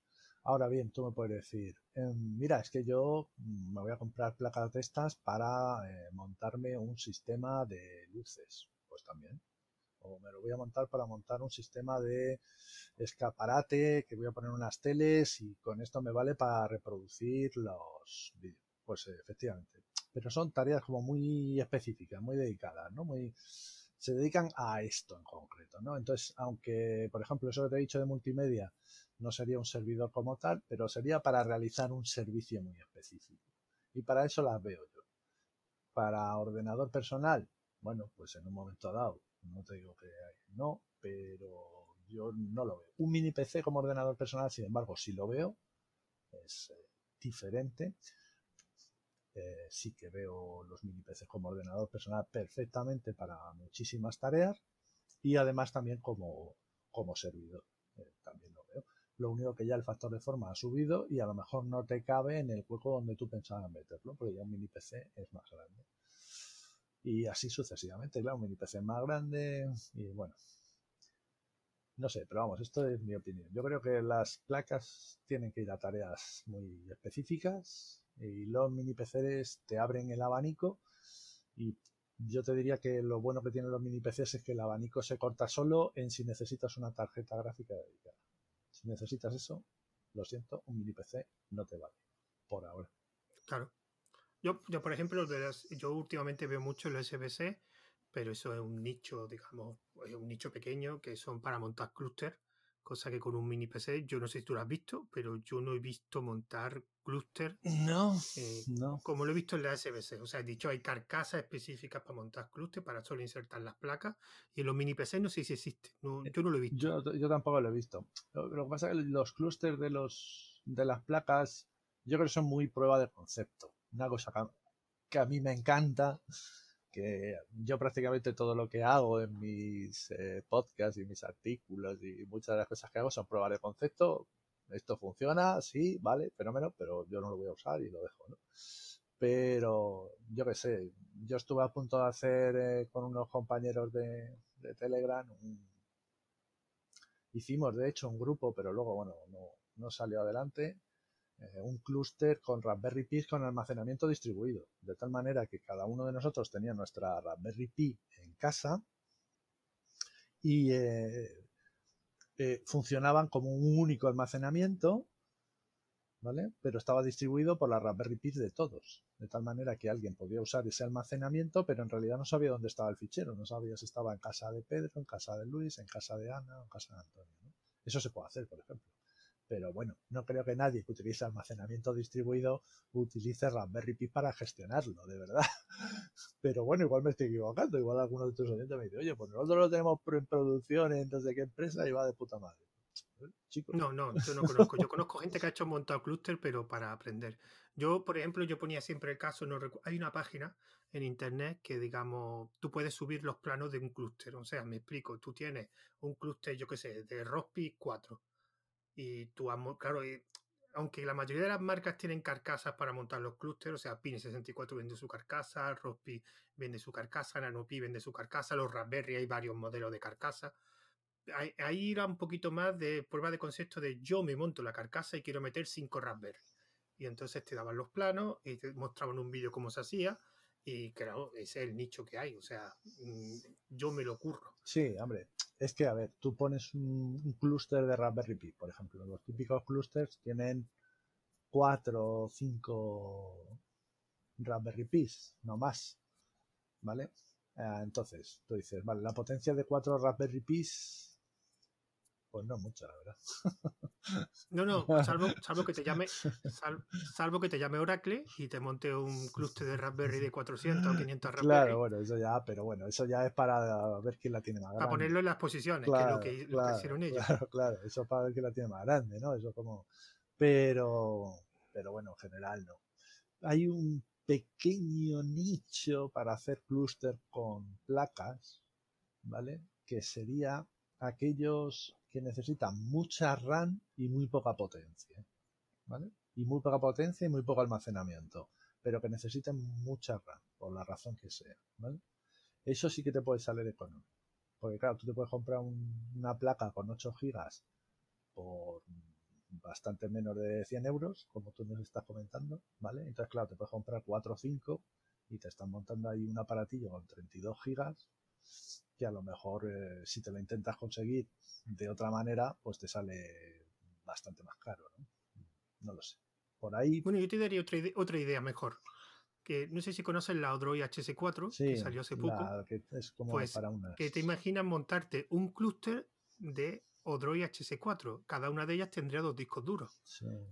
Ahora bien, tú me puedes decir, em, mira, es que yo mm, me voy a comprar placas de estas para eh, montarme un sistema de luces. Pues también. O me lo voy a montar para montar un sistema de escaparate que voy a poner unas teles y con esto me vale para reproducir los vídeos. Pues efectivamente, pero son tareas como muy específicas, muy dedicadas, ¿no? Muy, se dedican a esto en concreto, ¿no? Entonces, aunque, por ejemplo, eso que te he dicho de multimedia no sería un servidor como tal, pero sería para realizar un servicio muy específico. Y para eso las veo yo. Para ordenador personal, bueno, pues en un momento dado, no te digo que no, pero yo no lo veo. Un mini PC como ordenador personal, sin embargo, si lo veo, es eh, diferente. Eh, sí que veo los mini PCs como ordenador personal perfectamente para muchísimas tareas y además también como, como servidor. Eh, también lo veo. Lo único que ya el factor de forma ha subido y a lo mejor no te cabe en el hueco donde tú pensabas meterlo, porque ya un mini PC es más grande. Y así sucesivamente, claro, un mini PC más grande y bueno. No sé, pero vamos, esto es mi opinión. Yo creo que las placas tienen que ir a tareas muy específicas y los mini PCs te abren el abanico y yo te diría que lo bueno que tienen los mini PCs es que el abanico se corta solo en si necesitas una tarjeta gráfica dedicada. Si necesitas eso, lo siento, un mini PC no te vale. Por ahora. Claro. Yo, yo por ejemplo, yo últimamente veo mucho el SBC, pero eso es un nicho, digamos, es un nicho pequeño que son para montar clúster cosa que con un mini PC, yo no sé si tú lo has visto, pero yo no he visto montar clúster. No, eh, no. Como lo he visto en la SBC. O sea, he dicho, hay carcasas específicas para montar clúster, para solo insertar las placas. Y en los mini PC no sé si existe. No, yo no lo he visto. Yo, yo tampoco lo he visto. Lo, lo, que pasa es que los clústeres de, los, de las placas, yo creo que son muy prueba de concepto. Una cosa que a mí me encanta que yo prácticamente todo lo que hago en mis eh, podcasts y mis artículos y muchas de las cosas que hago son pruebas de concepto. Esto funciona, sí, vale, fenómeno, pero yo no lo voy a usar y lo dejo, ¿no? Pero yo qué sé, yo estuve a punto de hacer eh, con unos compañeros de, de Telegram, un... hicimos de hecho un grupo, pero luego, bueno, no, no salió adelante eh, un clúster con Raspberry Pi con almacenamiento distribuido, de tal manera que cada uno de nosotros tenía nuestra Raspberry Pi en casa y eh, eh, funcionaban como un único almacenamiento, ¿vale? Pero estaba distribuido por la Raspberry Pi de todos, de tal manera que alguien podía usar ese almacenamiento, pero en realidad no sabía dónde estaba el fichero, no sabía si estaba en casa de Pedro, en casa de Luis, en casa de Ana o en casa de Antonio. ¿no? Eso se puede hacer, por ejemplo pero bueno, no creo que nadie que utilice almacenamiento distribuido utilice Raspberry Pi para gestionarlo, de verdad. Pero bueno, igual me estoy equivocando, igual alguno de tus oyentes me dice, oye, pues nosotros lo tenemos en producción en no sé qué empresa y va de puta madre. Chicos. No, no, yo no conozco. Yo conozco gente que ha hecho montado clúster, pero para aprender. Yo, por ejemplo, yo ponía siempre el caso, no hay una página en internet que, digamos, tú puedes subir los planos de un clúster. O sea, me explico, tú tienes un clúster, yo qué sé, de Rospi 4 y tú, claro, aunque la mayoría de las marcas tienen carcasas para montar los clústeres, o sea, Pine64 vende su carcasa, Rospi vende su carcasa, Nanopi vende su carcasa, los Raspberry hay varios modelos de carcasa. Ahí era un poquito más de prueba de concepto de yo me monto la carcasa y quiero meter cinco Raspberry. Y entonces te daban los planos y te mostraban un vídeo cómo se hacía. Y claro, es el nicho que hay. O sea, mm, yo me lo curro. Sí, hombre es que, a ver, tú pones un, clúster de Raspberry Pi, por ejemplo. Los típicos clústeres tienen cuatro o cinco Raspberry Pis, no más. ¿Vale? Eh, entonces, tú dices, vale, la potencia de cuatro Raspberry Pis pues no mucho, la verdad. No, no, salvo, que te llame salvo que te llame Oracle y te monte un clúster de Raspberry de 400 o 500 Raspberry. Claro, bueno, eso ya, pero bueno, eso ya es para ver quién la tiene más grande. Para ponerlo en las posiciones, que es lo que, lo que hicieron ellos. Claro, claro, eso para ver quién la tiene más grande, ¿no? Eso como... Pero, pero bueno, en general no. Hay un pequeño nicho para hacer clúster con placas, ¿vale? Que sería aquellos que necesitan mucha RAM y muy poca potencia. ¿Vale? Y muy poca potencia y muy poco almacenamiento. Pero que necesiten mucha RAM, por la razón que sea. ¿vale? Eso sí que te puede salir económico. Porque claro, tú te puedes comprar una placa con 8 gigas por bastante menos de 100 euros, como tú nos estás comentando, ¿vale? Entonces, claro, te puedes comprar 4 o 5 y te están montando ahí un aparatillo con 32 gigas que a lo mejor eh, si te lo intentas conseguir de otra manera, pues te sale bastante más caro, ¿no? No lo sé. Por ahí. Bueno, yo te daría otra idea, otra idea mejor. Que no sé si conoces la Odroid HS4, que salió hace poco. Que es como pues, para unas... Que te imaginas montarte un clúster de Odroid HS4. Cada una de ellas tendría dos discos duros.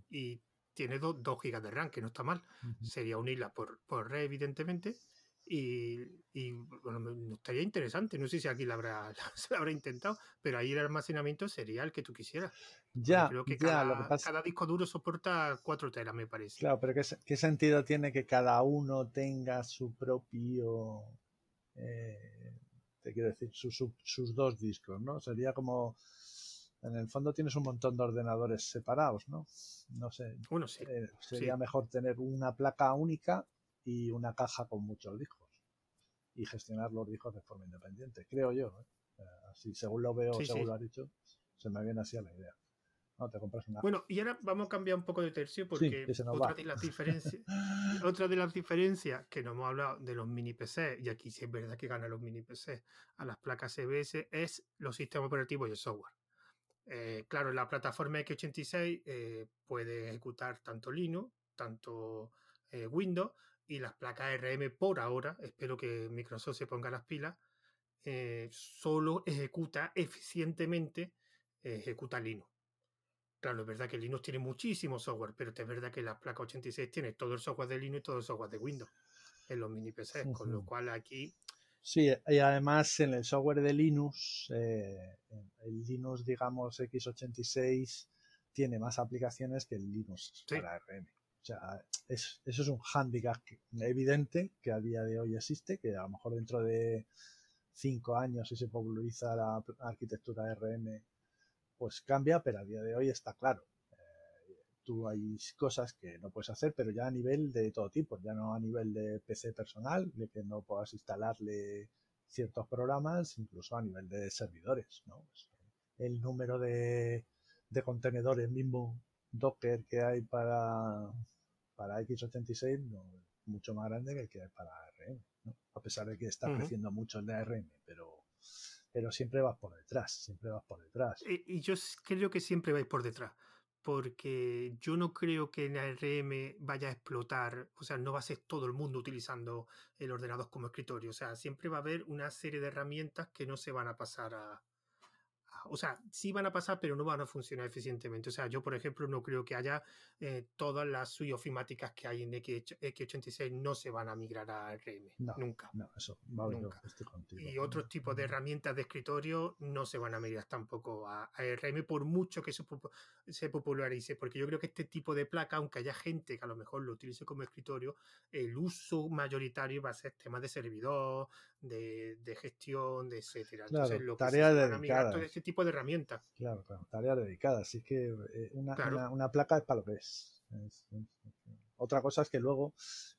Y tiene 2 GB de RAM, que no está mal. Sería unirla por, por red, evidentemente Y, y bueno, estaría interesante. No sé si aquí la habrá, se habrá intentado, pero ahí el almacenamiento sería el que tú quisieras. Ya, creo que ya, cada, lo que pasa- cada disco duro soporta 4 teras, me parece. Claro, pero ¿qué, qué sentido tiene que cada uno tenga su propio, eh, te quiero decir, su- su- sus dos discos, ¿no? Sería como, en el fondo tienes un montón de ordenadores separados, ¿no? No sé, Bueno, sí. eh, sería sí. mejor tener una placa única y una caja con muchos discos y gestionar los discos de forma independiente, creo yo. ¿eh? Así, según lo veo, Sí, según sí. lo has dicho, se me viene así a la idea. No, te compras una. Bueno, y ahora vamos a cambiar un poco de tercio porque otra de las diferencias, otra de las diferencias que nos hemos hablado de los mini PC, y aquí sí es verdad que ganan los mini PC a las placas CBS, es los sistemas operativos y el software. Eh, claro, la plataforma x86 eh, puede ejecutar tanto Linux, tanto eh, Windows, y las placas RM por ahora, espero que Microsoft se ponga las pilas, eh, solo ejecuta eficientemente, eh, ejecuta Linux. Claro, es verdad que Linux tiene muchísimo software, pero es verdad que la placa 86 tiene todo el software de Linux y todo el software de Windows en los mini PCs, con lo cual aquí Sí, y además en el software de Linux, eh, el Linux, digamos, x86 tiene más aplicaciones que el Linux Sí. para RM. O sea, es- eso es un hándicap evidente que a día de hoy existe, que a lo mejor dentro de cinco años si se populariza la arquitectura RM, pues cambia, pero a día de hoy está claro. Eh, tú hay cosas que no puedes hacer, pero ya a nivel de todo tipo, ya no a nivel de PC personal, de que no puedas instalarle ciertos programas, incluso a nivel de servidores, ¿no? Pues, el número de, de contenedores mismo Docker que hay para, para x86 no, es mucho más grande que el que hay para ARM, ¿no? A pesar de que está creciendo mucho el de ARM, pero, pero siempre vas por detrás, siempre vas por detrás. Eh, Y yo creo que siempre vais por detrás, porque yo no creo que en ARM vaya a explotar, o sea, no va a ser todo el mundo utilizando el ordenador como escritorio, o sea, siempre va a haber una serie de herramientas que no se van a pasar a... O sea, sí van a pasar, pero no van a funcionar eficientemente. O sea, yo, por ejemplo, no creo que haya eh, todas las suites ofimáticas que hay en X, X86 no se van a migrar a No, nunca. No, eso, yo Nunca. estoy contigo. Y otros tipos de herramientas de escritorio no se van a migrar tampoco a, a ARM por mucho que popu- se popularice, porque yo creo que este tipo de placa, aunque haya gente que a lo mejor lo utilice como escritorio, el uso mayoritario va a ser temas de servidor, de, de gestión, de etcétera. Entonces, Claro, lo que sí tareas migrar todo dedicadas. este tipo de herramientas. Claro, claro, tareas dedicadas. Así que eh, una, Claro. una, una placa es para lo que es. Es- es- Otra cosa es que luego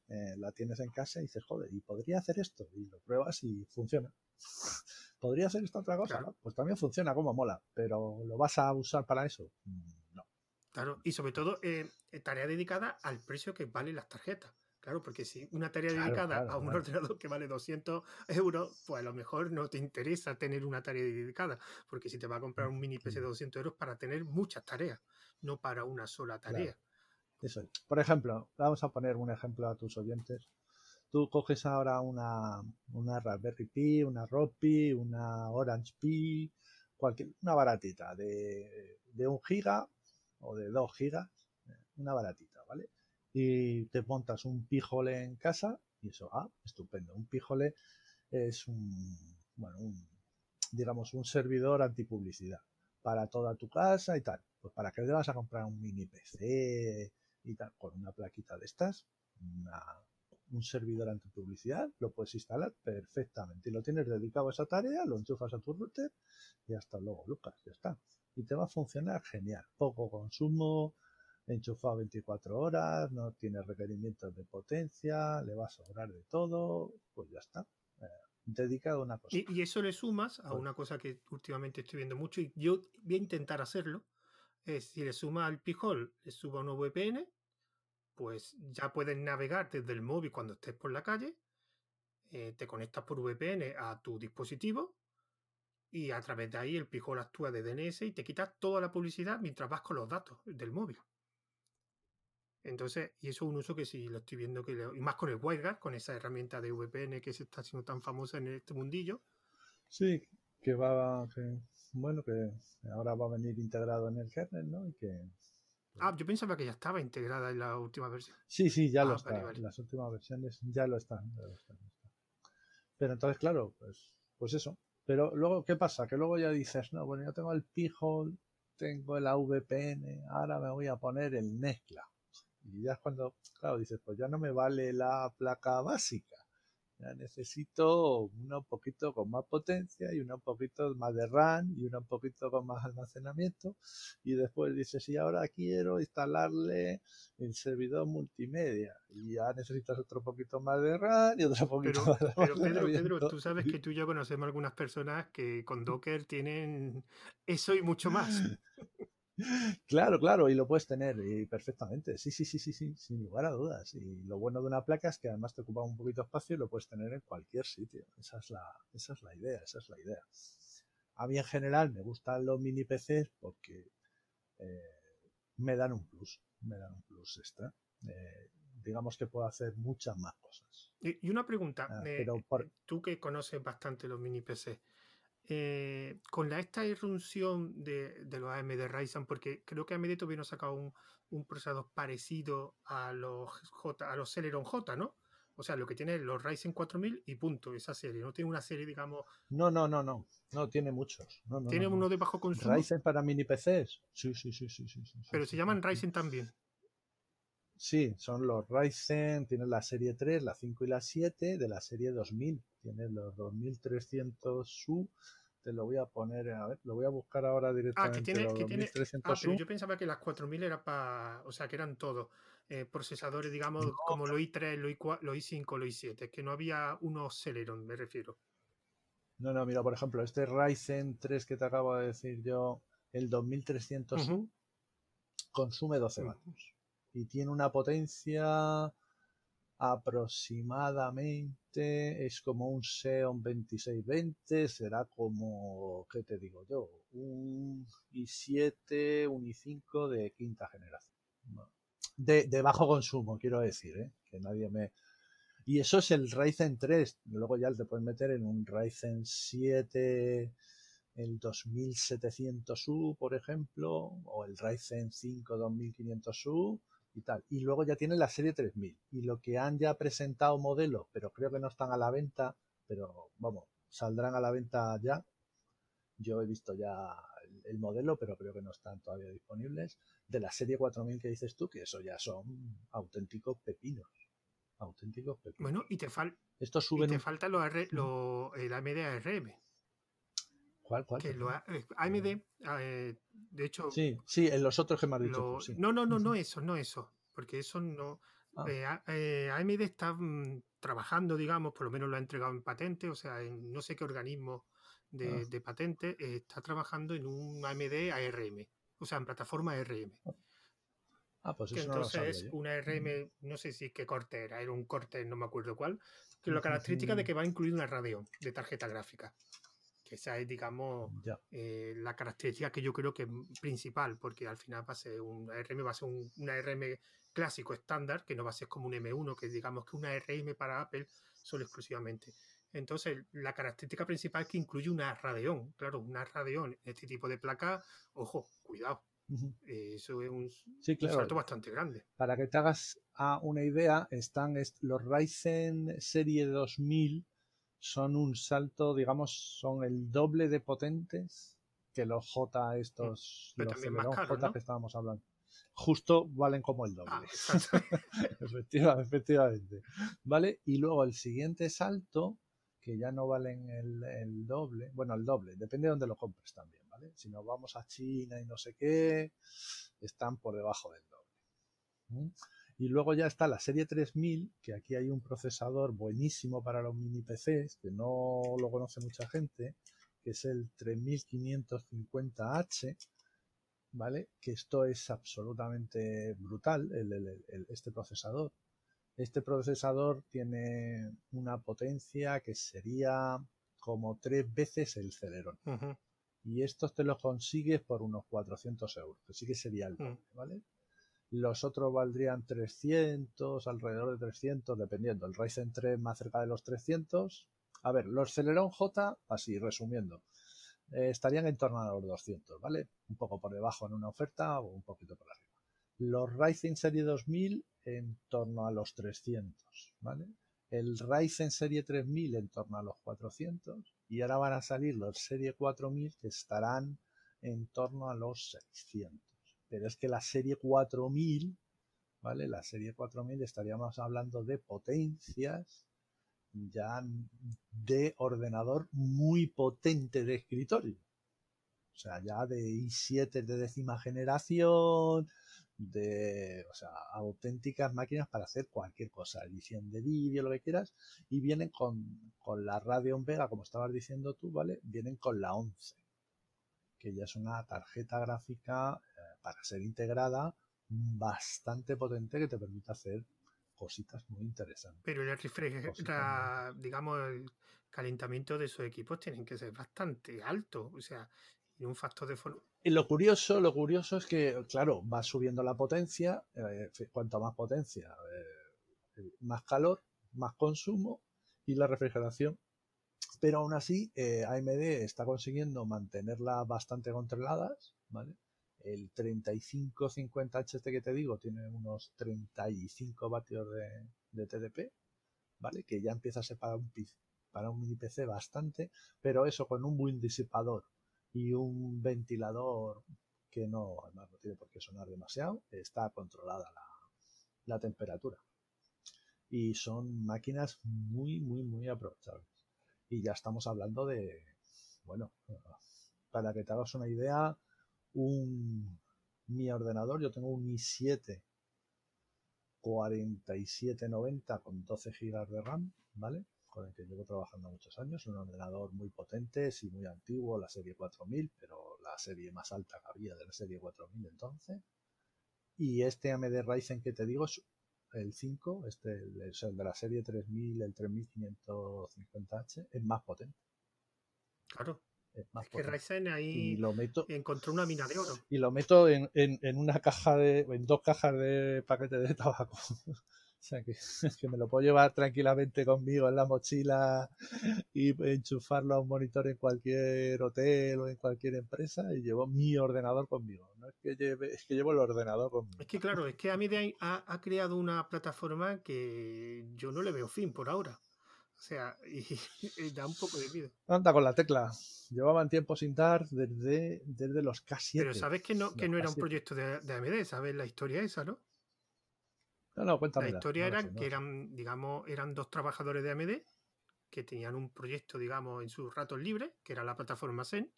eh, la tienes en casa y dices, joder, y podría hacer esto. Y lo pruebas y funciona. ¿Podría hacer esta otra cosa? Claro. Pues también funciona como mola. Pero ¿lo vas a usar para eso? Mm, No. Claro, y sobre todo eh, tarea dedicada al precio que valen las tarjetas. Claro, porque si una tarea Claro, dedicada claro, a un claro. ordenador que vale 200 euros, pues a lo mejor no te interesa tener una tarea dedicada, porque si te va a comprar un mini PC de 200 euros para tener muchas tareas, no para una sola tarea. Eso es. Por ejemplo, vamos a poner un ejemplo a tus oyentes. Tú coges ahora una, una Raspberry Pi, una Ropi, una Orange Pi, cualquier, una baratita de, de un giga o de dos gigas, una baratita, ¿vale? Y te montas un pijole en casa y eso, ah, estupendo. Un pijole es un, bueno, un, digamos, un servidor antipublicidad para toda tu casa y tal. Pues para qué te vas a comprar un mini PC y tal, con una plaquita de estas, una- un servidor antipublicidad, lo puedes instalar perfectamente y lo tienes dedicado a esa tarea, lo enchufas a tu router y hasta luego, Lucas, ya está. Y te va a funcionar genial. Poco consumo, enchufado 24 horas, no tiene requerimientos de potencia, le va a sobrar de todo, pues ya está. Eh, dedicado a una cosa. Y, y eso le sumas a una cosa que últimamente estoy viendo mucho y yo voy a intentar hacerlo. Es si le suma al Pijol, le suba una VPN, pues ya puedes navegar desde el móvil cuando estés por la calle, eh, te conectas por VPN a tu dispositivo y a través de ahí el Pijol actúa de DNS y te quitas toda la publicidad mientras vas con los datos del móvil. Entonces, y eso es un uso que sí lo estoy viendo que le- y más con el WireGuard, con esa herramienta de VPN que se está haciendo tan famosa en este mundillo. Sí, que va, que, bueno, que ahora va a venir integrado en el kernel, ¿no? Y que, Ah, yo pensaba que ya estaba integrada en la última versión. sí, sí, ya Ah, lo vale, está. vale. Las últimas versiones ya lo están. ya lo están, ya está. Pero entonces, claro, pues, pues eso. Pero luego, ¿qué pasa? Que luego ya dices, no, bueno, yo tengo el P-Hole, tengo el AVPN, ahora me voy a poner el NECLA. Y ya es cuando, claro, dices, pues ya no me vale la placa básica necesito una un poquito con más potencia y una un poquito más de RAM y una un poquito con más almacenamiento. Y después dices, y ahora quiero instalarle el servidor multimedia. Y ya necesitas otro poquito más de RAM y otro poquito más de Pero Pedro, Pedro, tú sabes que tú y yo conocemos algunas personas que con Docker tienen eso y mucho más. Claro, claro, y lo puedes tener y perfectamente. Sí, sí, sí, sí, sí, sin lugar a dudas. Y lo bueno de una placa es que además te ocupa un poquito de espacio y lo puedes tener en cualquier sitio. Esa es la, esa es la idea, esa es la idea. A mí en general me gustan los mini PCs porque eh, me dan un plus, me dan un plus extra. Eh, digamos que puedo hacer muchas más cosas. Y una pregunta, ah, eh, tú que conoces bastante los mini PCs, eh, con la, esta irrupción de, de, los AMD Ryzen, porque creo que AMD todavía no ha sacado un, un, procesador parecido a los, J, a los Celeron J, ¿no? O sea, lo que tiene los Ryzen 4000 y punto, esa serie. No tiene una serie, digamos. No, no, no, no. No, tiene muchos. No, ¿Tiene uno de bajo consumo? ¿Ryzen para mini PCs? Sí, sí, sí, sí. sí, Pero se llaman Ryzen también. Sí, son los Ryzen, tienen la serie 3, la 5 y la 7 de la serie 2000. Tienen los 2300U te lo voy a poner, a ver, lo voy a buscar ahora directamente. Ah, que tiene, que tiene... Ah, pero yo pensaba que las 4000 era para, o sea, que eran todos eh, procesadores, digamos, como lo i3, lo, i4, lo i5, lo i7, que no había unos Celeron, me refiero. No, no, mira, por ejemplo, este Ryzen 3 que te acabo de decir yo, el 2300 consume 12 vatios y tiene una potencia aproximadamente es como un Xeon 2620, será como, ¿qué te digo yo? Un i7, un i5 de quinta generación. De, de bajo consumo, quiero decir, ¿eh? que nadie me... Y eso es el Ryzen 3, luego ya te puedes meter en un Ryzen 7, el 2700U, por ejemplo, o el Ryzen 5 2500U, y tal. Y luego ya tienen la serie 3000. Y lo que han ya presentado modelos, pero creo que no están a la venta, pero vamos, saldrán a la venta ya. Yo he visto ya el, modelo, pero creo que no están todavía disponibles. De la serie 4000 que dices tú, que eso ya son auténticos pepinos. Auténticos pepinos. Bueno, y te, fal Esto y te falta lo, lo, el AMD ARM. ¿Cuál, cuál? Que lo, AMD, eh, eh, de hecho. Sí, sí, en los otros que me has dicho. No, no, no, no eso, no eso. Porque eso no. Ah. Eh, AMD está mm, trabajando, digamos, por lo menos lo ha entregado en patente, o sea, en no sé qué organismo de, ah. patente, está trabajando en un AMD ARM, o sea, en plataforma ARM. Ah, pues que eso entonces es una ARM, no sé si qué corte era, era un corte, no me acuerdo cuál, que la característica de que va a incluir una radio de tarjeta gráfica esa es, digamos, eh, la característica que yo creo que es principal, porque al final va a ser un ARM, va a ser un, ARM clásico estándar, que no va a ser como un M1, que digamos que una ARM para Apple solo exclusivamente. Entonces, la característica principal es que incluye una Radeon. Claro, una Radeon en este tipo de placa, ojo, cuidado. eso es un, salto bastante grande. Para que te hagas una idea, están los Ryzen Serie 2000 son un salto, digamos, son el doble de potentes que los J estos, los J que estábamos hablando. Justo valen como el doble. Ah, efectivamente, ¿Vale? Y luego el siguiente salto, que ya no valen el, doble, bueno, el doble, depende de dónde lo compres también, ¿vale? Si nos vamos a China y no sé qué, están por debajo del doble. Y luego ya está la serie 3000, que aquí hay un procesador buenísimo para los mini PCs, que no lo conoce mucha gente, que es el 3550H, ¿vale? Que esto es absolutamente brutal, este procesador. Este procesador tiene una potencia que sería como tres veces el Celeron. Y estos te los consigues por unos 400 euros, que sí que sería el mm. ¿vale? Los otros valdrían 300, alrededor de 300, dependiendo. El Ryzen 3 más cerca de los 300. A ver, los Celeron J, así resumiendo, eh, estarían en torno a los 200, ¿vale? Un poco por debajo en una oferta o un poquito por arriba. Los Ryzen Serie 2000 en torno a los 300, ¿vale? el Ryzen serie 3000 en torno a los 400 y ahora van a salir los serie 4000 que estarán en torno a los 600. Pero es que la serie 4000, ¿vale? La serie 4000 estaríamos hablando de potencias ya de ordenador muy potente de escritorio. O sea, ya de i7 de décima generación, de, o sea, auténticas máquinas para hacer cualquier cosa, edición de vídeo, lo que quieras, y vienen con, con la Radeon Vega, como estabas diciendo tú, ¿vale? Vienen con la 11, que ya es una tarjeta gráfica para ser integrada bastante potente que te permite hacer cositas muy interesantes. Pero el digamos, el calentamiento de esos equipos tienen que ser bastante alto, o sea, y un factor de y lo curioso, lo curioso es que, claro, va subiendo la potencia, eh, cuanto más potencia, eh, más calor, más consumo y la refrigeración. Pero aún así, eh, AMD está consiguiendo mantenerlas bastante controladas, ¿vale? El 3550H que te digo tiene unos 35 vatios de, TDP, ¿vale? Que ya empieza a ser para un, para un mini PC bastante, pero eso con un buen disipador y un ventilador que no, además no tiene por qué sonar demasiado, está controlada la, la temperatura. Y son máquinas muy, muy, muy aprovechables. Y ya estamos hablando de, bueno, para que te hagas una idea, un, mi ordenador, yo tengo un i7 4790 con 12 GB de RAM, ¿vale? con el que llevo trabajando muchos años, un ordenador muy potente, sí muy antiguo, la serie 4000, pero la serie más alta que había de la serie 4000 entonces. Y este AMD Ryzen que te digo es el 5, este es el de la serie 3000, el 3550H, es más potente. Claro. Es, más que Ryzen ahí lo meto, encontró una mina de oro. Y lo meto en, en, en una caja de, en dos cajas de paquete de tabaco. O sea, que, que, me lo puedo llevar tranquilamente conmigo en la mochila y enchufarlo a un monitor en cualquier hotel o en cualquier empresa y llevo mi ordenador conmigo. No es que lleve, es que llevo el ordenador conmigo. Es que claro, es que AMD ha, ha creado una plataforma que yo no le veo fin por ahora. O sea, y, da un poco de miedo. Anda con la tecla. Llevaban tiempo sin dar desde, desde los casi. Pero sabes que no, que no era un proyecto de, de AMD, ¿sabes la historia esa, no? La historia era que eran, digamos, eran dos trabajadores de AMD que tenían un proyecto, digamos, en sus ratos libres, que era la plataforma Zen,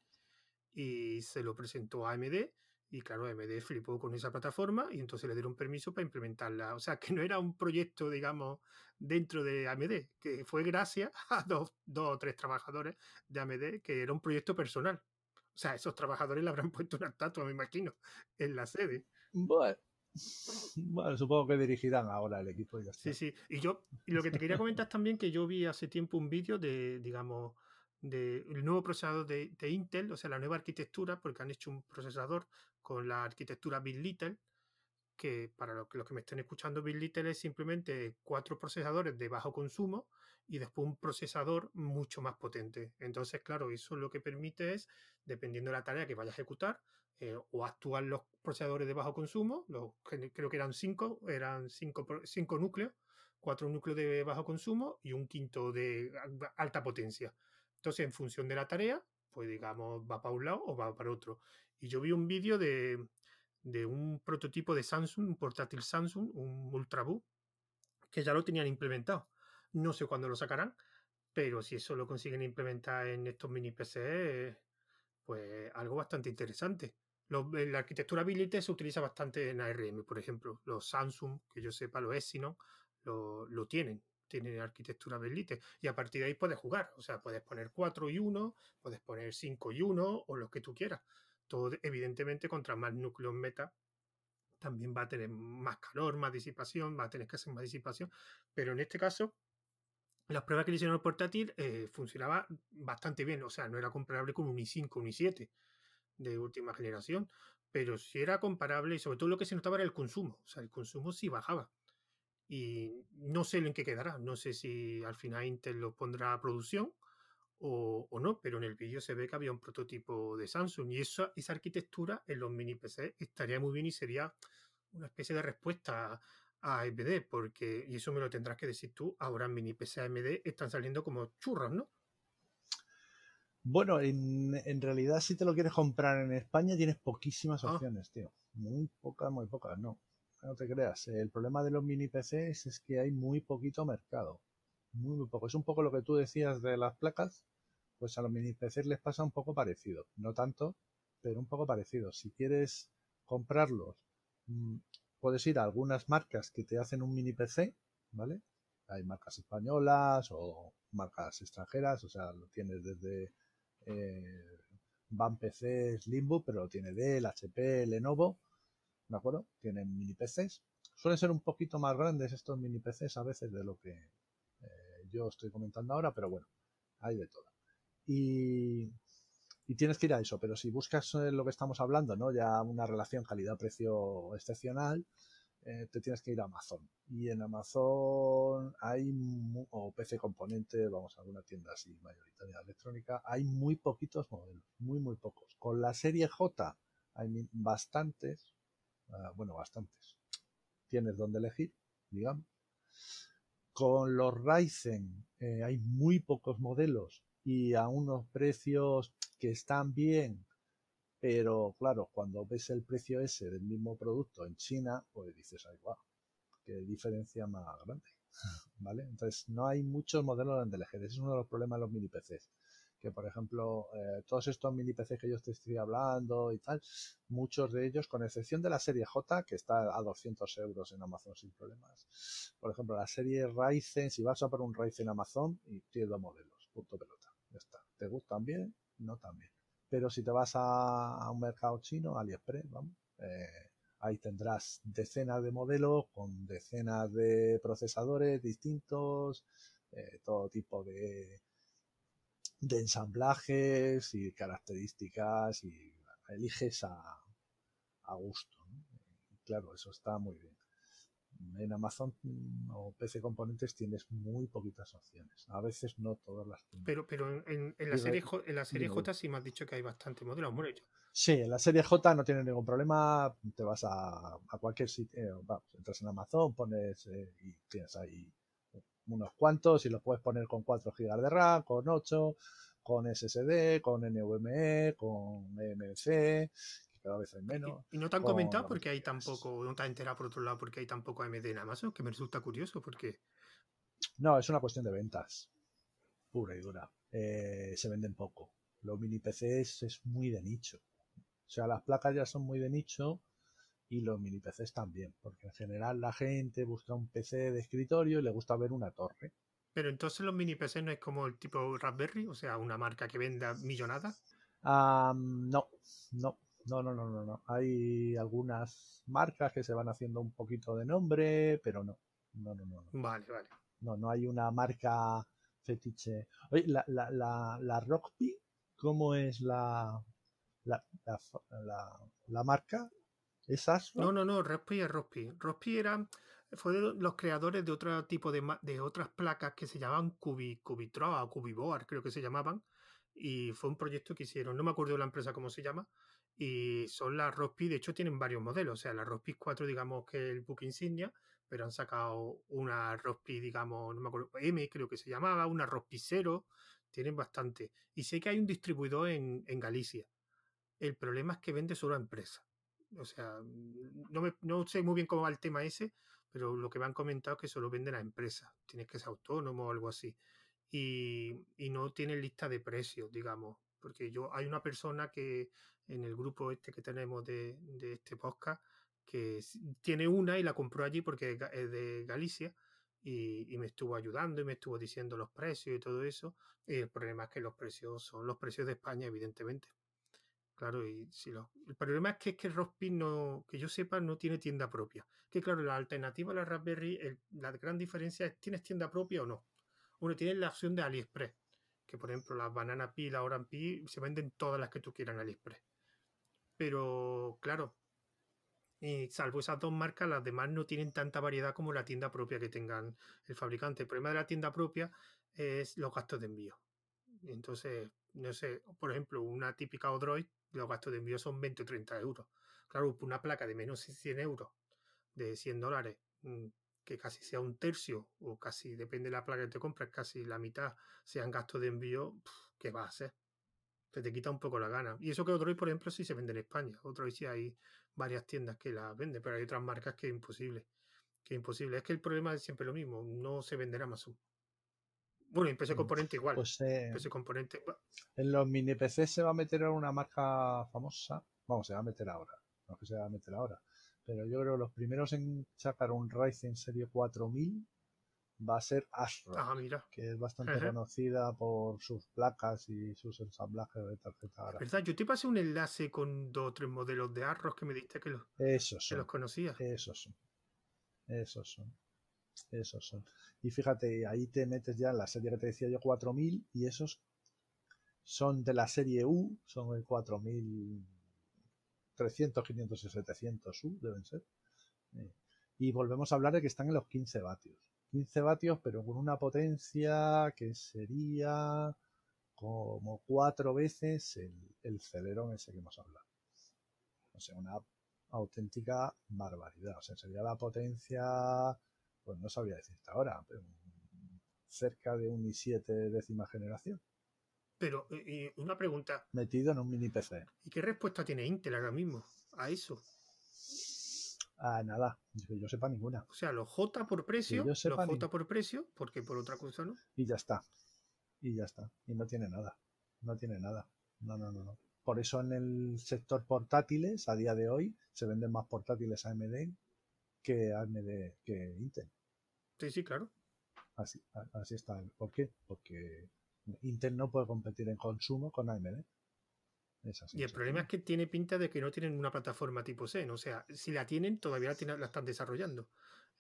y se lo presentó a AMD, y claro, AMD flipó con esa plataforma, y entonces le dieron permiso para implementarla. O sea, que no era un proyecto, digamos, dentro de AMD, que fue gracias a dos, dos o tres trabajadores de AMD, que era un proyecto personal. O sea, esos trabajadores le habrán puesto una estatua, me imagino, en la sede. Bueno, bueno, supongo que dirigirán ahora el equipo. Y Sí, sí. Y yo, lo que te quería comentar también que yo vi hace tiempo un vídeo de, digamos, del nuevo procesador de, Intel, o sea, la nueva arquitectura, porque han hecho un procesador con la arquitectura Big Little, que para los, que me estén escuchando, Big Little es simplemente cuatro procesadores de bajo consumo y después un procesador mucho más potente. Entonces, claro, eso lo que permite es, dependiendo de la tarea que vaya a ejecutar, eh, o actúan los procesadores de bajo consumo, los, creo que eran cinco, eran cinco, cinco núcleos, cuatro núcleos de bajo consumo y un quinto de alta potencia. Entonces, en función de la tarea, pues digamos, va para un lado o va para otro. Y yo vi un vídeo de, de un prototipo de Samsung, un portátil Samsung, un Ultrabook, que ya lo tenían implementado. No sé cuándo lo sacarán, pero si eso lo consiguen implementar en estos mini PC, pues algo bastante interesante la arquitectura Ability se utiliza bastante en ARM, por ejemplo. Los Samsung, que yo sepa, los Exynos, lo, lo tienen. Tienen arquitectura Ability. Y a partir de ahí puedes jugar. O sea, puedes poner 4 y 1, puedes poner 5 y 1, o lo que tú quieras. Todo, evidentemente, contra más núcleos meta, también va a tener más calor, más disipación, va a tener que hacer más disipación. Pero en este caso, las pruebas que le hicieron al portátil eh, funcionaba bastante bien. O sea, no era comparable con un i5, un i7 de última generación, pero si era comparable y sobre todo lo que se notaba era el consumo, o sea, el consumo sí bajaba. Y no sé en qué quedará, no sé si al final Intel lo pondrá a producción o, no, pero en el vídeo se ve que había un prototipo de Samsung y esa, esa arquitectura en los mini PC estaría muy bien y sería una especie de respuesta a AMD, porque, y eso me lo tendrás que decir tú, ahora mini PC AMD están saliendo como churros, ¿no? Bueno, en, en realidad si te lo quieres comprar en España tienes poquísimas Ah. opciones, tío. Muy pocas, muy pocas, no. No te creas. El problema de los mini PCs es que hay muy poquito mercado. Muy, muy poco. Es un poco lo que tú decías de las placas. Pues a los mini PCs les pasa un poco parecido. No tanto, pero un poco parecido. Si quieres comprarlos, mm, puedes ir a algunas marcas que te hacen un mini PC, ¿vale? Hay marcas españolas o marcas extranjeras, o sea, lo tienes desde eh, Van PCs Limbo, pero lo tiene Dell, HP, Lenovo, ¿de acuerdo? Tienen mini PCs. Suelen ser un poquito más grandes estos mini PCs a veces de lo que eh, yo estoy comentando ahora, pero bueno, hay de todo. Y, y tienes que ir a eso, pero si buscas eh, lo que estamos hablando, ¿no? Ya una relación calidad-precio excepcional, eh, te tienes que ir a Amazon. Y en Amazon hay, o PC Componente, vamos a alguna tienda así mayoritaria electrónica, hay muy poquitos modelos, muy, muy pocos. Con la serie J hay bastantes, ah, bueno, bastantes. Tienes donde elegir, digamos. Con los Ryzen eh, hay muy pocos modelos y a unos precios que están bien, pero claro, cuando ves el precio ese del mismo producto en China, pues dices, ay, guau, qué diferencia más grande. ¿Vale? Entonces, no hay muchos modelos donde elegir. Ese es uno de los problemas de los mini PCs. Que, por ejemplo, eh, todos estos mini PCs que yo te estoy hablando y tal, muchos de ellos, con excepción de la serie J, que está a 200 euros en Amazon sin problemas. Por ejemplo, la serie Ryzen, si vas a por un Ryzen Amazon, y tienes dos modelos, punto pelota. Ya está. ¿Te gustan bien? No tan bien. Pero si te vas a, un mercado chino, AliExpress, vamos, eh, ahí tendrás decenas de modelos con decenas de procesadores distintos, eh, todo tipo de, de ensamblajes y características y eliges a, a gusto. ¿no? Claro, eso está muy bien. En Amazon o PC Componentes tienes muy poquitas opciones. A veces no todas las tienes. Pero, pero en, en- la serie, J- en la serie J sí me has dicho que hay bastante modelos. Bueno, yo- Sí, en la serie J no tiene ningún problema. Te vas a, a cualquier sitio, vamos, entras en Amazon, pones eh, y tienes ahí unos cuantos y los puedes poner con 4 GB de RAM, con 8, con SSD, con NVMe, con EMC, cada vez hay menos. y, y no te han con comentado porque que hay quieras. tampoco, no te has enterado por otro lado porque hay tampoco AMD en Amazon, que me resulta curioso porque No, es una cuestión de ventas, pura y dura. Eh, se venden poco. Los mini PCs es muy de nicho. O sea, las placas ya son muy de nicho y los mini PCs también, porque en general la gente busca un PC de escritorio y le gusta ver una torre. Pero entonces los mini PC no es como el tipo Raspberry, o sea, una marca que venda millonadas. No, no, no, no, no, no, no. Hay algunas marcas que se van haciendo un poquito de nombre, pero no, no, no, no, no. Vale, vale. No, no hay una marca fetiche. Oye, la, la, la, la Rockpi, ¿cómo es la, la, la, marca? ¿Es? No, no, no, Rospi es Rospi. Rospi era, fue de los creadores de otro tipo de, de otras placas que se llamaban Cubi, Cubitroa o Cubiboard, creo que se llamaban. Y fue un proyecto que hicieron, no me acuerdo de la empresa cómo se llama. Y son las Rospi, de hecho tienen varios modelos. O sea, la Rospi 4, digamos que es el buque insignia, pero han sacado una Rospi, digamos, no me acuerdo, M creo que se llamaba, una Rospi 0. Tienen bastante. Y sé que hay un distribuidor en, en Galicia. El problema es que vende solo a empresas. O sea, no, no sé muy bien cómo va el tema ese, pero lo que me han comentado es que solo venden a empresas. Tienes que ser autónomo o algo así. Y, y no tienen lista de precios, digamos. Porque yo hay una persona que en el grupo este que tenemos de, este podcast que tiene una y la compró allí porque es de Galicia y, me estuvo ayudando y me estuvo diciendo los precios y todo eso. Y el problema es que los precios son los precios de España, evidentemente. Claro, y si lo, el problema es que, es que Rospi no, que yo sepa, no tiene tienda propia. Que claro, la alternativa a la Raspberry, la gran diferencia es, ¿tienes tienda propia o no? Uno tiene la opción de AliExpress, que por ejemplo las Banana Pi la Oran Pi se venden todas las que tú quieras en AliExpress. Pero claro, y salvo esas dos marcas, las demás no tienen tanta variedad como la tienda propia que tengan el fabricante. El problema de la tienda propia es los gastos de envío. Entonces, no sé, por ejemplo, una típica Odroid, los gastos de envío son 20 o 30 euros. Claro, una placa de menos de 100 euros, de 100 dólares, mm, que casi sea un tercio o casi, depende de la placa que te compras, casi la mitad sean gastos de envío, ¿qué va a hacer? Se te quita un poco la gana. Y eso que Odroid, por ejemplo, sí se vende en España. Odroid sí hay varias tiendas que la venden, pero hay otras marcas que es imposible. Que es imposible. Es que el problema es siempre lo mismo, no se vende en Amazon. Bueno, y PC Mm, Componente igual. Pues eh, PC Componente. en los mini PC se va a meter ahora una marca famosa. Vamos, se va a meter ahora. No es que se va a meter ahora. Pero yo creo que los primeros en sacar un Ryzen serie 4000 va a ser Asrock. Ah, mira. que es bastante Ajá. conocida por sus placas y sus ensamblajes de tarjeta gráfica. ¿Verdad? Yo te pasé un enlace con dos o tres modelos de Arros que me diste que los, Esos que los son, conocía. esos son, esos son, esos son. Y fíjate, ahí te metes ya en la serie que te decía yo 4000 y esos son de la serie U, son el 4300, 500 y 700 U, deben ser. Eh, Y volvemos a hablar de que están en los 15 vatios. 15 vatios, pero con una potencia que sería como cuatro veces el, el Celeron ese que hemos hablado. O sea, una auténtica barbaridad. O sea, sería la potencia, pues no sabría decirte ahora, pero cerca de un i7 décima generación, Pero, eh, y una pregunta, metido en un mini PC. ¿y qué respuesta tiene Intel ahora mismo a eso? Ah, nada, que yo sepa ninguna. O sea, los J por precio, yo los J ni- por precio, porque por otra cosa no. Y ya está. Y ya está. Y no tiene nada. No tiene nada. No, no, no, no. Por eso en el sector portátiles, a día de hoy, se venden más portátiles AMD que AMD que Intel. Sí, sí, claro. Así, a- así está. ¿Por qué? Porque Intel no puede competir en consumo con AMD. Es así. Y el es problema así. es que tiene pinta de que no tienen una plataforma tipo Zen. O sea, si la tienen, todavía la, tienen- la están desarrollando.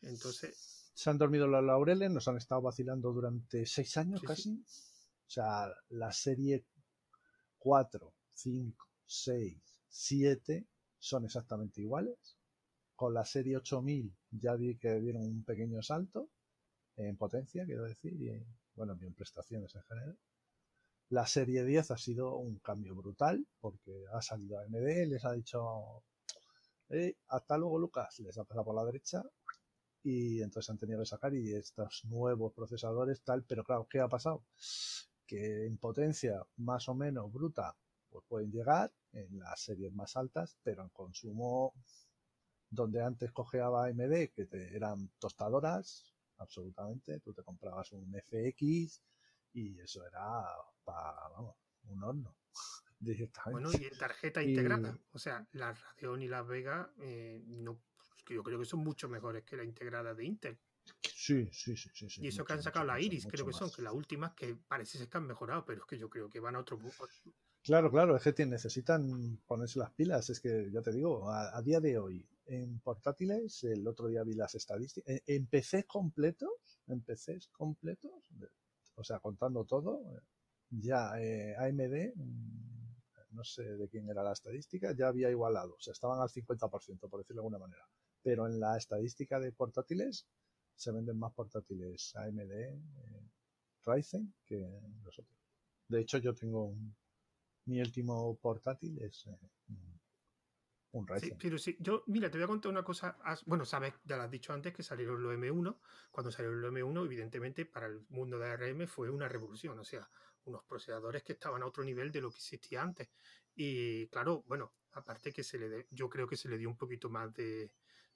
Entonces, Se han dormido los laureles, nos han estado vacilando durante seis años Sí, sí. casi. O sea, la serie 4, 5, 6, 7 son exactamente iguales. Con la serie 8000 ya vi que dieron un pequeño salto en potencia, quiero decir, y en, bueno, y en prestaciones en general. La serie 10 ha sido un cambio brutal porque ha salido AMD, les ha dicho, "Eh, hasta luego Lucas, les ha pasado por la derecha y entonces han tenido que sacar y estos nuevos procesadores tal, pero claro, ¿qué ha pasado? Que en potencia más o menos bruta pues pueden llegar en las series más altas, pero en consumo donde antes cojeaba AMD, que te, eran tostadoras, absolutamente, tú te comprabas un FX y eso era para, vamos, un horno directamente. bueno, y en tarjeta Y- integrada. O sea, la Radeon y la Vega, eh, no, pues, yo creo que son mucho mejores que la integrada de Intel. Sí, sí, sí, sí. sí, Y eso que han sacado mucho, la mucho, Iris, creo que son, más. que las últimas que parece ser que han mejorado, pero es que yo creo que van a otro. Claro, claro, es que necesitan ponerse las pilas. Es que ya te digo, a, a día de hoy, en portátiles, el otro día vi las estadísticas, en, en PCs completos, en PCs completos, o sea, contando todo, eh, ya eh, AMD, mm, no sé de quién era la estadística, ya había igualado, o sea, estaban al 50%, por decirlo de alguna manera. Pero en la estadística de portátiles, se venden más portátiles AMD, eh, Ryzen, que los otros. De hecho, yo tengo un, mi último portátil es eh, un- un Sí, Ryzen. pero sí, yo, mira, te voy a contar una cosa. Bueno, sabes, ya lo has dicho antes, que salieron los M1. Cuando salieron los M1, evidentemente, para el mundo de ARM fue una revolución. O sea, unos procesadores que estaban a otro nivel de lo que existía antes. Y claro, bueno, aparte que se le de- yo creo que se le dio un poquito más de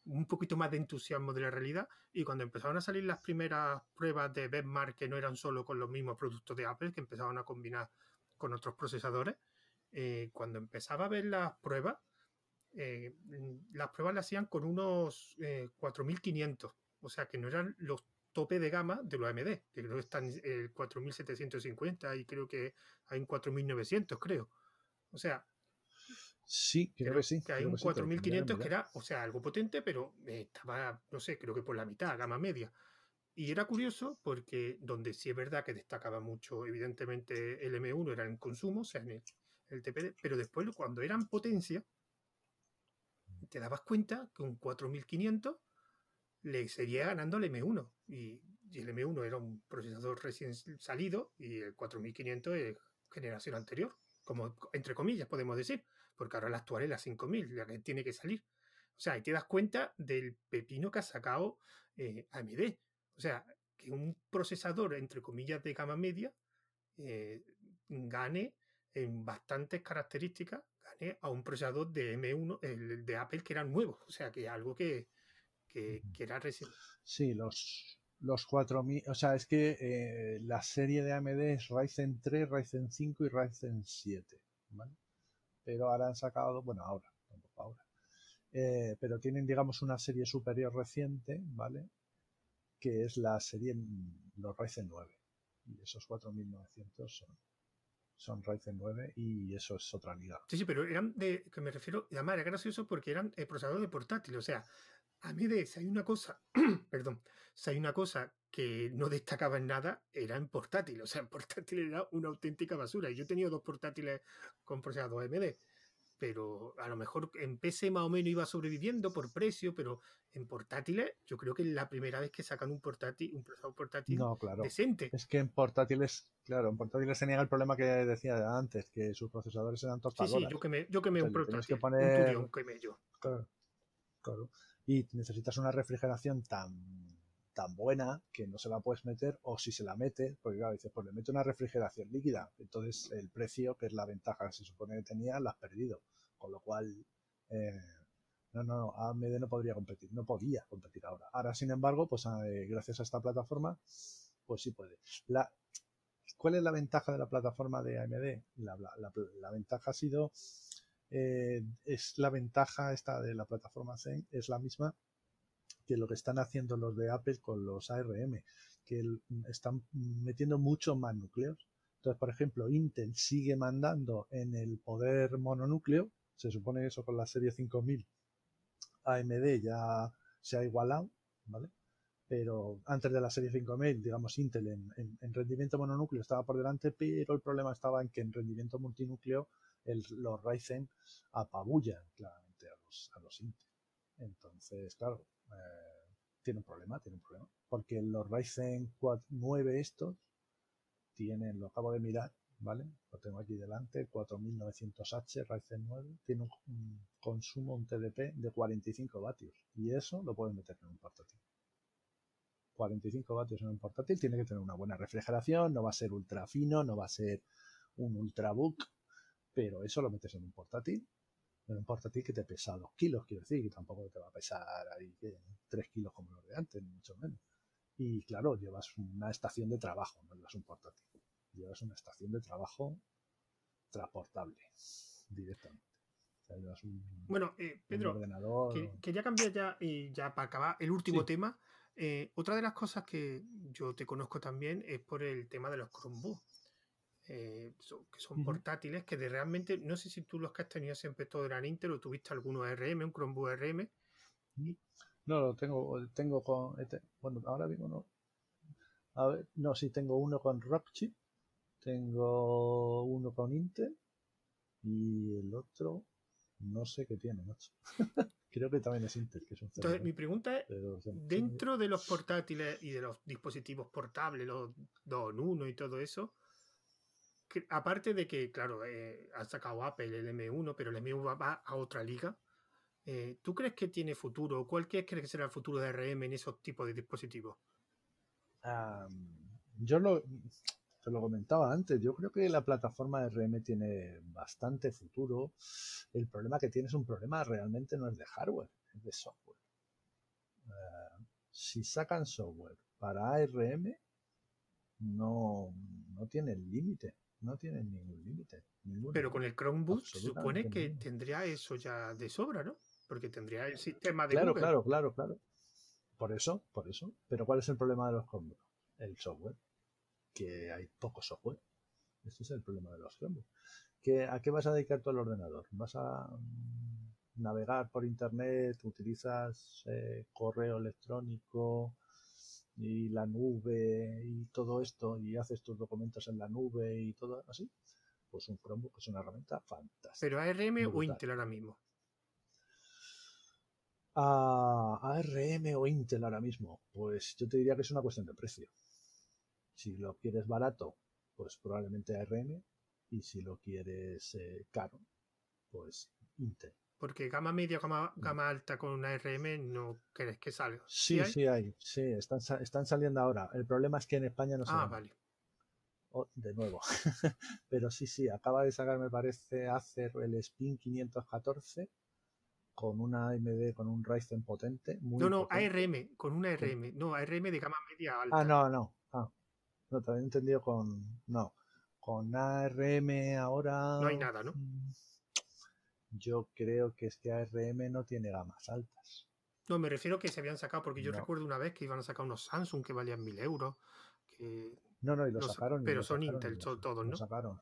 un poquito más de entusiasmo de la realidad y cuando empezaron a salir las primeras pruebas de benchmark que no eran solo con los mismos productos de Apple, que empezaban a combinar con otros procesadores, eh, cuando empezaba a ver las pruebas, eh, las pruebas las hacían con unos eh, 4500, o sea que no eran los tope de gama de los AMD, que creo que están el 4750 y creo que hay un 4900, creo. O sea, Sí, creo, creo que sí. que hay un que sí, te lo tendría 4500 que era, o sea, algo potente, pero eh, estaba, no sé, creo que por la mitad, gama media. Y era curioso porque donde sí es verdad que destacaba mucho, evidentemente el M1 era en consumo, o sea, en el, el TPD, pero después cuando eran potencia, te dabas cuenta que un 4500 le seguía ganando al M1. Y, y el M1 era un procesador recién salido y el 4500 es generación anterior, como entre comillas podemos decir, porque ahora la actual es la 5000, la que tiene que salir. O sea, ahí te das cuenta del pepino que ha sacado eh, AMD. O sea, que un procesador, entre comillas, de gama media, eh, gane en bastantes características, gane a un procesador de M1, el de Apple, que era nuevo. O sea, que algo que, que, era reciente. Sí, los, los 4000, o sea, es que eh, la serie de AMD es Ryzen 3, Ryzen 5 y Ryzen 7, ¿vale? Pero ahora han sacado, bueno, ahora, tampoco ahora, eh, pero tienen, digamos, una serie superior reciente, ¿vale? Que es la serie, los Ryzen 9. Y esos 4900 son, son Ryzen 9 y eso es otra liga. Sí, sí, pero eran de, que me refiero, además era gracioso porque eran eh, procesadores de portátil, o sea, a mí de si hay una cosa, perdón, si hay una cosa que no destacaba en nada, era en portátil. O sea, en portátil era una auténtica basura. Y yo he tenido dos portátiles con procesador AMD pero a lo mejor en PC más o menos iba sobreviviendo por precio, pero en portátiles yo creo que es la primera vez que sacan un portátil, un procesador portátil no, claro. decente. Es que en portátiles, claro, en portátiles niega el problema que decía antes, que sus procesadores eran tostadoras. Sí, sí, yo que me, yo que me un portátil, poner... un que yo. Claro, claro. Y necesitas una refrigeración tan tan buena que no se la puedes meter o si se la mete, porque claro, dices, pues le mete una refrigeración líquida, entonces el precio, que es la ventaja que se supone que tenía, la has perdido, con lo cual eh, no, no, no, AMD no podría competir, no podía competir ahora. Ahora, sin embargo, pues eh, gracias a esta plataforma, pues sí puede. La, ¿Cuál es la ventaja de la plataforma de AMD? La, la, ventaja ha sido, eh, es la ventaja esta de la plataforma Zen, es la misma que lo que están haciendo los de Apple con los ARM, que están metiendo muchos más núcleos. Entonces, por ejemplo, Intel sigue mandando en el poder mononúcleo, se supone que eso con la serie 5000 AMD ya se ha igualado, ¿vale? Pero antes de la serie 5000, digamos, Intel en, rendimiento mononúcleo estaba por delante, pero el problema estaba en que en rendimiento multinúcleo los Ryzen apabullan claramente a los, a los Intel. Entonces, claro, eh, tiene un problema, tiene un problema. Porque los Ryzen 9 estos tienen, lo acabo de mirar, ¿vale? Lo tengo aquí delante, 4900H Ryzen 9, tiene un, consumo, un TDP de 45 vatios. Y eso lo pueden meter en un portátil. 45 vatios en un portátil, tiene que tener una buena refrigeración, no va a ser ultra fino, no va a ser un ultrabook, pero eso lo metes en un portátil importa a ti que te pesa dos kilos, quiero decir, que tampoco te va a pesar ahí tres kilos como los de antes, ni mucho menos. Y claro, llevas una estación de trabajo, no llevas un portátil. Llevas una estación de trabajo transportable directamente. bueno, eh, Pedro, que, quería cambiar ya, y ya para acabar, el último tema. Eh, otra de las cosas que yo te conozco también es por el tema de los Chromebooks. Eh, que son portátiles, que de realmente, no sé si tú los que has tenido siempre todo eran Intel o tuviste alguno RM, un Chromebook RM. No, lo tengo, tengo con, este, bueno, ahora mismo no. A ver, no, sí, tengo uno con Rockchip, tengo uno con Intel y el otro no sé qué tiene, macho. Creo que también es Intel, que es un Entonces, mi pregunta es, dentro de los portátiles y de los dispositivos portables, los 2 en 1 y todo eso, aparte de que, claro, eh, ha sacado Apple el M1, pero el M1 va a otra liga. Eh, ¿Tú crees que tiene futuro? ¿Cuál crees que será el futuro de RM en esos tipos de dispositivos? yo lo, te lo comentaba antes, yo creo que la plataforma de RM tiene bastante futuro. El problema que tiene es un problema realmente no es de hardware, es de software. Eh, si sacan software para ARM, no, no tiene límite no tienen ningún límite. Pero con el Chromebook se supone que tendría eso ya de sobra, ¿no? Porque tendría el sistema de Claro, claro, claro, claro. Por eso, por eso. Pero ¿cuál es el problema de los Chromebooks? El software. Que hay poco software. Este es el problema de los Chromebooks. ¿A qué vas a dedicar tú al ordenador? ¿Vas a mm, navegar por internet? ¿Utilizas eh, correo electrónico? Y la nube y todo esto y haces tus documentos en la nube y todo así, pues un Chromebook es una herramienta fantástica. ¿Pero ARM o Intel ahora mismo? A ARM o Intel ahora mismo, pues yo te diría que es una cuestión de precio. Si lo quieres barato, pues probablemente ARM y si lo quieres eh, caro, pues Intel. Porque gama media, gama, gama alta con una RM no crees que salga. Sí, sí hay, sí, están, están saliendo ahora. El problema es que en España no se Ah, vale. de nuevo. Pero sí, sí, acaba de sacar, me parece, hacer el Spin 514 con una AMD, con un Ryzen potente. no, no, ARM, con una ARM. No, ARM de gama media alta. Ah, no, no. Ah, no, te había entendido con. No. Con ARM ahora. No hay nada, ¿no? Yo creo que es que ARM no tiene gamas altas. No, me refiero que se habían sacado, porque yo recuerdo una vez que iban a sacar unos Samsung que valían mil euros. No, no, y lo sacaron. Pero son Intel todos, ¿no? Lo sacaron.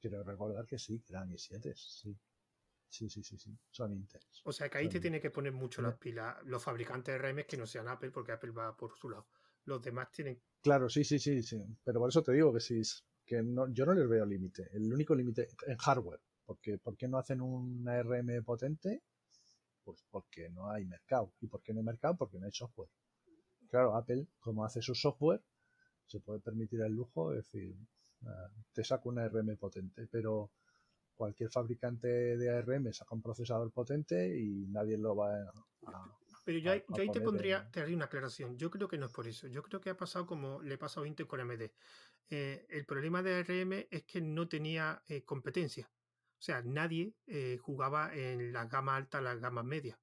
Quiero recordar que sí, que eran i7, sí. Sí, sí, sí, sí. Son Intel. O sea que ahí te tiene que poner mucho las pilas los fabricantes de RM que no sean Apple, porque Apple va por su lado. Los demás tienen. Claro, sí, sí, sí, sí. Pero por eso te digo que sí, que no, yo no les veo límite. El único límite en hardware. Porque, ¿Por qué no hacen una RM potente? Pues porque no hay mercado. ¿Y por qué no hay mercado? Porque no hay software. Claro, Apple, como hace su software, se puede permitir el lujo de decir, ah, te saco una RM potente, pero cualquier fabricante de ARM saca un procesador potente y nadie lo va a... pero yo, ahí, te pondría, te haría una aclaración. Yo creo que no es por eso. Yo creo que ha pasado como le pasa a Intel con AMD. Eh, el problema de ARM es que no tenía eh, competencia. O sea, nadie eh, jugaba en la gama alta, las gamas medias.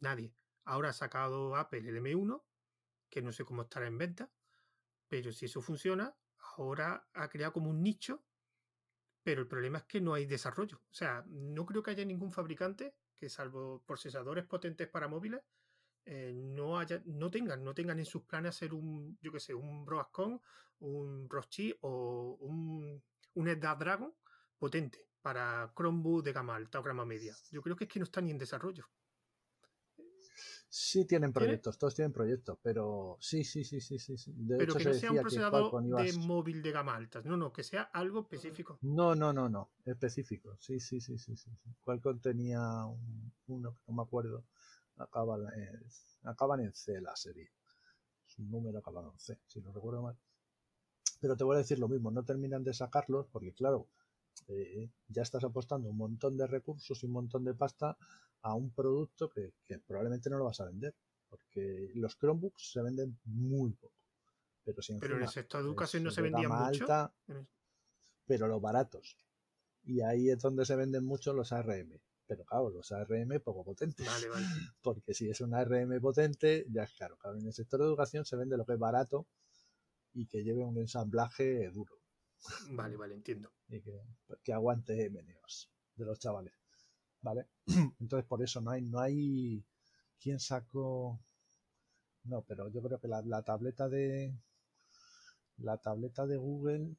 Nadie. Ahora ha sacado Apple el M1, que no sé cómo estará en venta, pero si eso funciona, ahora ha creado como un nicho, pero el problema es que no hay desarrollo. O sea, no creo que haya ningún fabricante que salvo procesadores potentes para móviles, eh, no, haya, no tengan, no tengan en sus planes hacer un, yo qué sé, un Broadcom, un Rochi o un, un Snapdragon potente para Chromebook de gama alta o gama media. Yo creo que es que no están ni en desarrollo. Sí tienen proyectos, todos tienen proyectos, pero sí, sí, sí, sí, sí. pero que no sea un procesador de móvil de gama alta, no, no, que sea algo específico. No, no, no, no, específico, sí, sí, sí, sí, sí. Qualcomm tenía uno que no me acuerdo, acaban, acaban en C la serie, su número acaba en C, si no recuerdo mal. Pero te voy a decir lo mismo, no terminan de sacarlos porque claro, eh, ya estás apostando un montón de recursos y un montón de pasta a un producto que, probablemente no lo vas a vender, porque los Chromebooks se venden muy poco. Pero, si pero en el sector de educación no se vendían mucho. pero los baratos. Y ahí es donde se venden mucho los ARM. Pero claro, los ARM poco potentes. Porque si es un ARM potente, ya es claro. Claro, en el sector de educación se vende lo que es barato y que lleve un ensamblaje duro. Vale, vale, entiendo. Y que, aguante meneos de los chavales. ¿Vale? Entonces por eso no hay, no hay quién sacó. No, pero yo creo que la, tableta de la tableta de Google,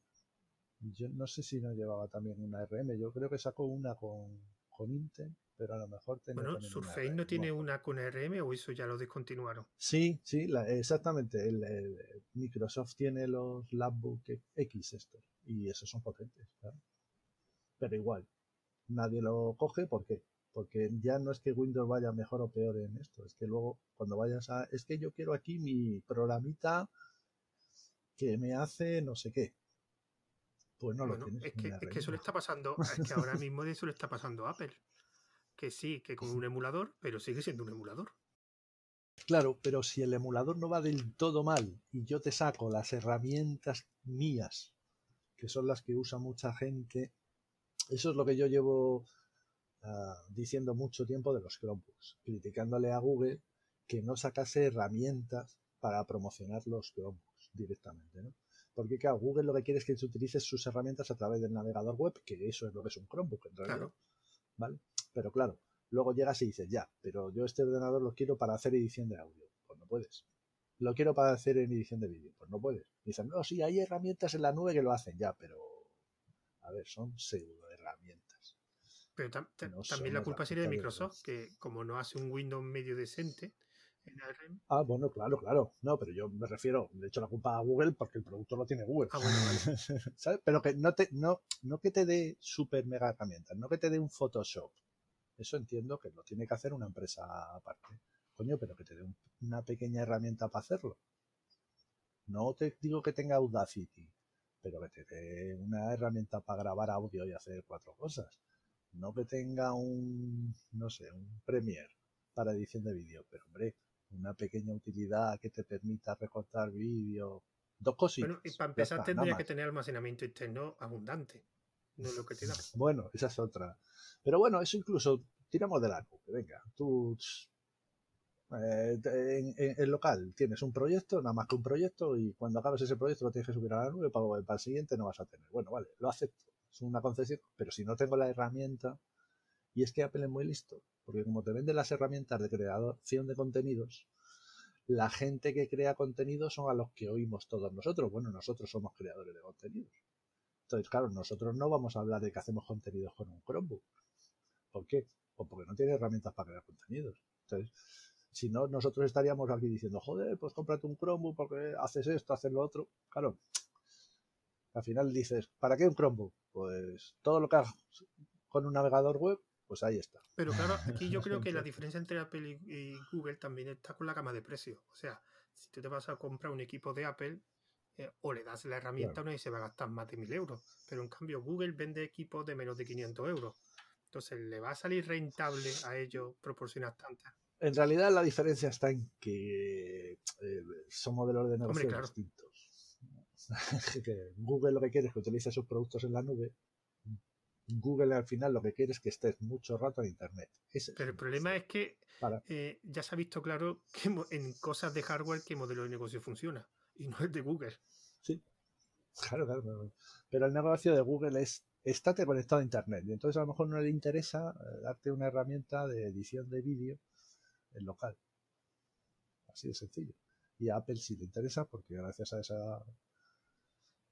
yo no sé si no llevaba también una RM, yo creo que sacó una con, con Intel pero a lo mejor Bueno, Surface no tiene una con RM o eso ya lo descontinuaron. Sí, sí, exactamente. El, Microsoft tiene los Labbook X estos y esos son potentes, claro. Pero igual, nadie lo coge, ¿por qué? Porque ya no es que Windows vaya mejor o peor en esto, es que luego cuando vayas a... Es que yo quiero aquí mi programita que me hace no sé qué. Pues no lo tienes. Es que, es que eso le está pasando, es que ahora mismo de eso le está pasando a Apple que sí, que con un emulador, pero sigue siendo un emulador. Claro, pero si el emulador no va del todo mal y yo te saco las herramientas mías, que son las que usa mucha gente, eso es lo que yo llevo ah, diciendo mucho tiempo de los Chromebooks, criticándole a Google que no sacase herramientas para promocionar los Chromebooks directamente, ¿no? Porque claro, Google lo que quiere es que se utilice sus herramientas a través del navegador web, que eso es lo que es un Chromebook en realidad. ¿Vale? Pero claro, luego llegas y dices, ya, pero yo este ordenador lo quiero para hacer edición de audio. Pues no puedes. Lo quiero para hacer en edición de vídeo. Pues no puedes. Dicen, no, sí, hay herramientas en la nube que lo hacen, ya, pero. A ver, son pseudo herramientas. Pero también la culpa sería de Microsoft, que como no hace un Windows medio decente, en ARM. Ah, bueno, claro, claro. No, pero yo me refiero, de hecho, la culpa a Google porque el producto lo tiene Google. Ah, bueno, ¿Sabes? Pero que no te, no, no que te dé super mega herramientas, no que te dé un Photoshop, eso entiendo que lo tiene que hacer una empresa aparte. Coño, pero que te dé una pequeña herramienta para hacerlo. No te digo que tenga Audacity, pero que te dé una herramienta para grabar audio y hacer cuatro cosas. No que tenga un, no sé, un Premiere para edición de vídeo, pero hombre, una pequeña utilidad que te permita recortar vídeo. Dos cositas. Bueno, y para empezar tendría que tener almacenamiento externo abundante. No lo que te. Bueno, esa es otra. Pero bueno, eso incluso tiramos de largo. Venga, tú eh, en, el local tienes un proyecto, nada más que un proyecto, y cuando acabes ese proyecto lo tienes que subir a la nube, para, para el siguiente no vas a tener. Bueno, vale, lo acepto, es una concesión, pero si no tengo la herramienta, y es que Apple es muy listo, porque como te venden las herramientas de creación de contenidos, la gente que crea contenidos son a los que oímos todos nosotros. Bueno, nosotros somos creadores de contenidos. Entonces, claro, nosotros no vamos a hablar de que hacemos contenidos con un Chromebook. ¿Por qué? O porque no tiene herramientas para crear contenidos. Entonces, si no, nosotros estaríamos aquí diciendo, joder, pues cómprate un Chromebook porque haces esto, haces lo otro. Claro, al final dices, ¿para qué un Chromebook? Pues todo lo que hagas con un navegador web, pues ahí está. Pero claro, aquí yo creo que la diferencia entre Apple y Google también está con la gama de precios. O sea, si tú te vas a comprar un equipo de Apple, eh, o le das la herramienta o no y se va a gastar más de mil euros. Pero en cambio, Google vende equipos de menos de 500 euros. Entonces, ¿le va a salir rentable a ellos proporcionar tantas? En realidad la diferencia está en que eh, son modelos de negocio distintos. Google lo que quiere es que utilice sus productos en la nube. Google al final lo que quiere es que estés mucho rato en Internet. Pero el problema es que eh, ya se ha visto claro que en cosas de hardware qué modelo de negocio funciona y no es de Google. Sí, claro, claro. Pero el negocio de Google es estate conectado a Internet. Y entonces a lo mejor no le interesa eh, darte una herramienta de edición de vídeo el local. Así de sencillo. Y a Apple sí le interesa porque gracias a esa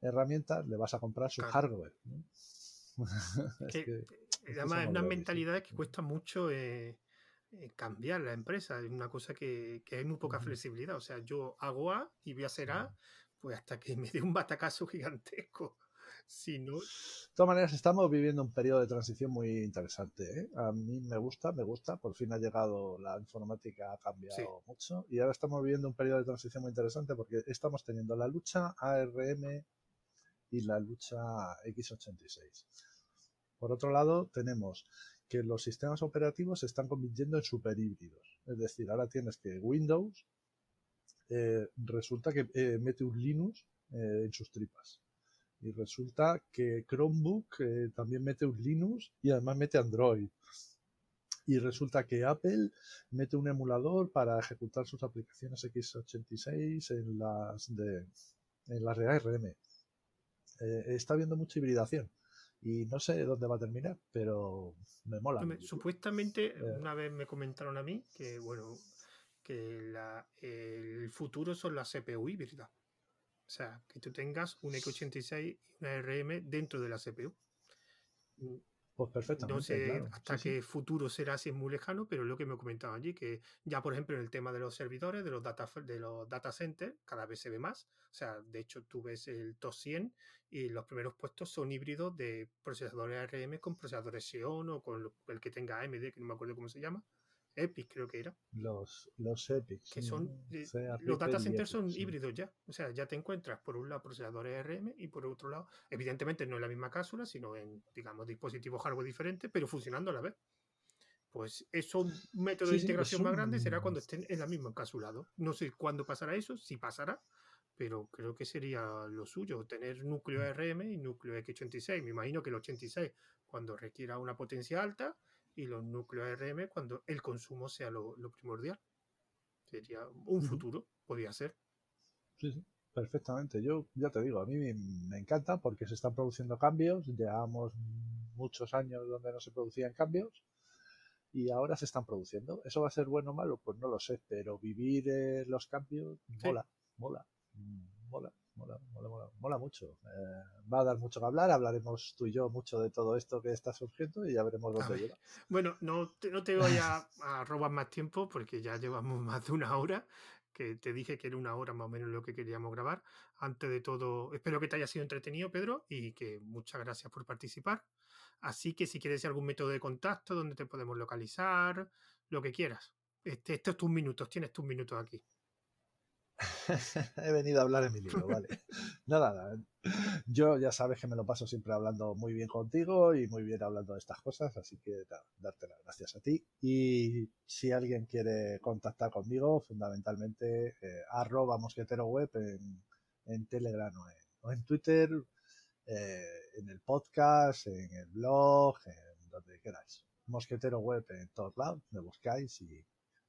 herramienta le vas a comprar su hardware. además es una mentalidad que cuesta mucho eh, cambiar la empresa. Es una cosa que, hay muy poca flexibilidad. O sea, yo hago A y voy a hacer A, pues hasta que me dé un batacazo gigantesco. Si no... De todas maneras, estamos viviendo un periodo de transición muy interesante. ¿eh? A mí me gusta, me gusta. Por fin ha llegado la informática, ha cambiado mucho. Y ahora estamos viviendo un periodo de transición muy interesante porque estamos teniendo la lucha ARM y la lucha x86. Por otro lado, tenemos que los sistemas operativos se están convirtiendo en superhíbridos. Es decir, ahora tienes que Windows eh, resulta que eh, mete un Linux en sus tripas. Y resulta que Chromebook eh, también mete un Linux y además mete Android. Y resulta que Apple mete un emulador para ejecutar sus aplicaciones x86 en las de en las de ARM. Eh, está habiendo mucha hibridación y no sé dónde va a terminar, pero me mola. Supuestamente, eh. una vez me comentaron a mí que, bueno, que el futuro son las CPU híbridas. O sea, que tú tengas un X86 y una ARM dentro de la CPU. Pues perfectamente. No sé hasta qué futuro será si es muy lejano, pero es lo que me comentado allí, que ya por ejemplo en el tema de los servidores, de los data, de los data centers, cada vez se ve más. O sea, de hecho tú ves el top 100 y los primeros puestos son híbridos de procesadores ARM con procesadores Xeon o con el que tenga AMD, que no me acuerdo cómo se llama. Epic creo que era. Los, los Epic. Que son, eh, los data centers son híbridos ya. O sea, ya te encuentras por un lado procesadores ARM y por otro lado, evidentemente no en la misma cápsula, sino en, digamos, dispositivos hardware diferentes, pero funcionando a la vez. Pues eso, un método de integración más grande será cuando estén en la misma encapsulado. No sé cuándo pasará eso, si pasará, pero creo que sería lo suyo, tener núcleo. ARM y núcleo X86. Me imagino que el 86, cuando requiera una potencia alta, y los núcleos ARM cuando el consumo sea lo, primordial. Sería un futuro, podría ser. Sí, sí, perfectamente. Yo ya te digo, a mí me, encanta porque se están produciendo cambios. Llevamos muchos años donde no se producían cambios y ahora se están produciendo. ¿Eso va a ser bueno o malo? Pues no lo sé, pero vivir los cambios mola, mola, mola mola, mola, mola, mucho. Eh, va a dar mucho que hablar, hablaremos tú y yo mucho de todo esto que está surgiendo y ya veremos dónde lleva. Bueno, no te, no te voy a, robar más tiempo porque ya llevamos más de una hora, que te dije que era una hora más o menos lo que queríamos grabar. Antes de todo, espero que te haya sido entretenido, Pedro, y que muchas gracias por participar. Así que si quieres algún método de contacto donde te podemos localizar, lo que quieras. Este, estos tus minutos, tienes tus minutos aquí. He venido a hablar en mi libro, vale. Nada, yo ya sabes que me lo paso siempre hablando muy bien contigo y muy bien hablando de estas cosas, así que darte las gracias a ti. Y si alguien quiere contactar conmigo, fundamentalmente eh, arroba mosquetero web en, Telegram o en, Twitter, eh, en el podcast, en el blog, en donde queráis. Mosquetero web en todos lados, me buscáis y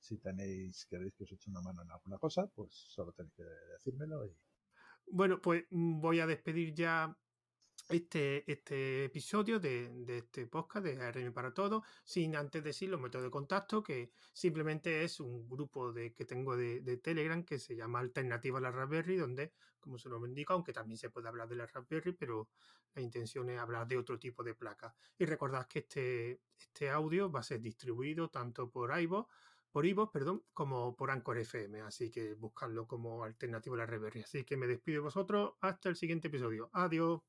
si tenéis, queréis que os eche una mano en alguna cosa, pues solo tenéis que decírmelo. Y... Bueno, pues mm, voy a despedir ya este, este episodio de, este podcast de ARM para Todos, sin antes decir los métodos de contacto, que simplemente es un grupo de, que tengo de, Telegram que se llama Alternativa a la Raspberry, donde, como se lo indica, aunque también se puede hablar de la Raspberry, pero la intención es hablar de otro tipo de placa. Y recordad que este, este audio va a ser distribuido tanto por iVoox por Ivo, perdón, como por Anchor FM, así que buscarlo como alternativa a la Reverie. Así que me despido de vosotros hasta el siguiente episodio. Adiós.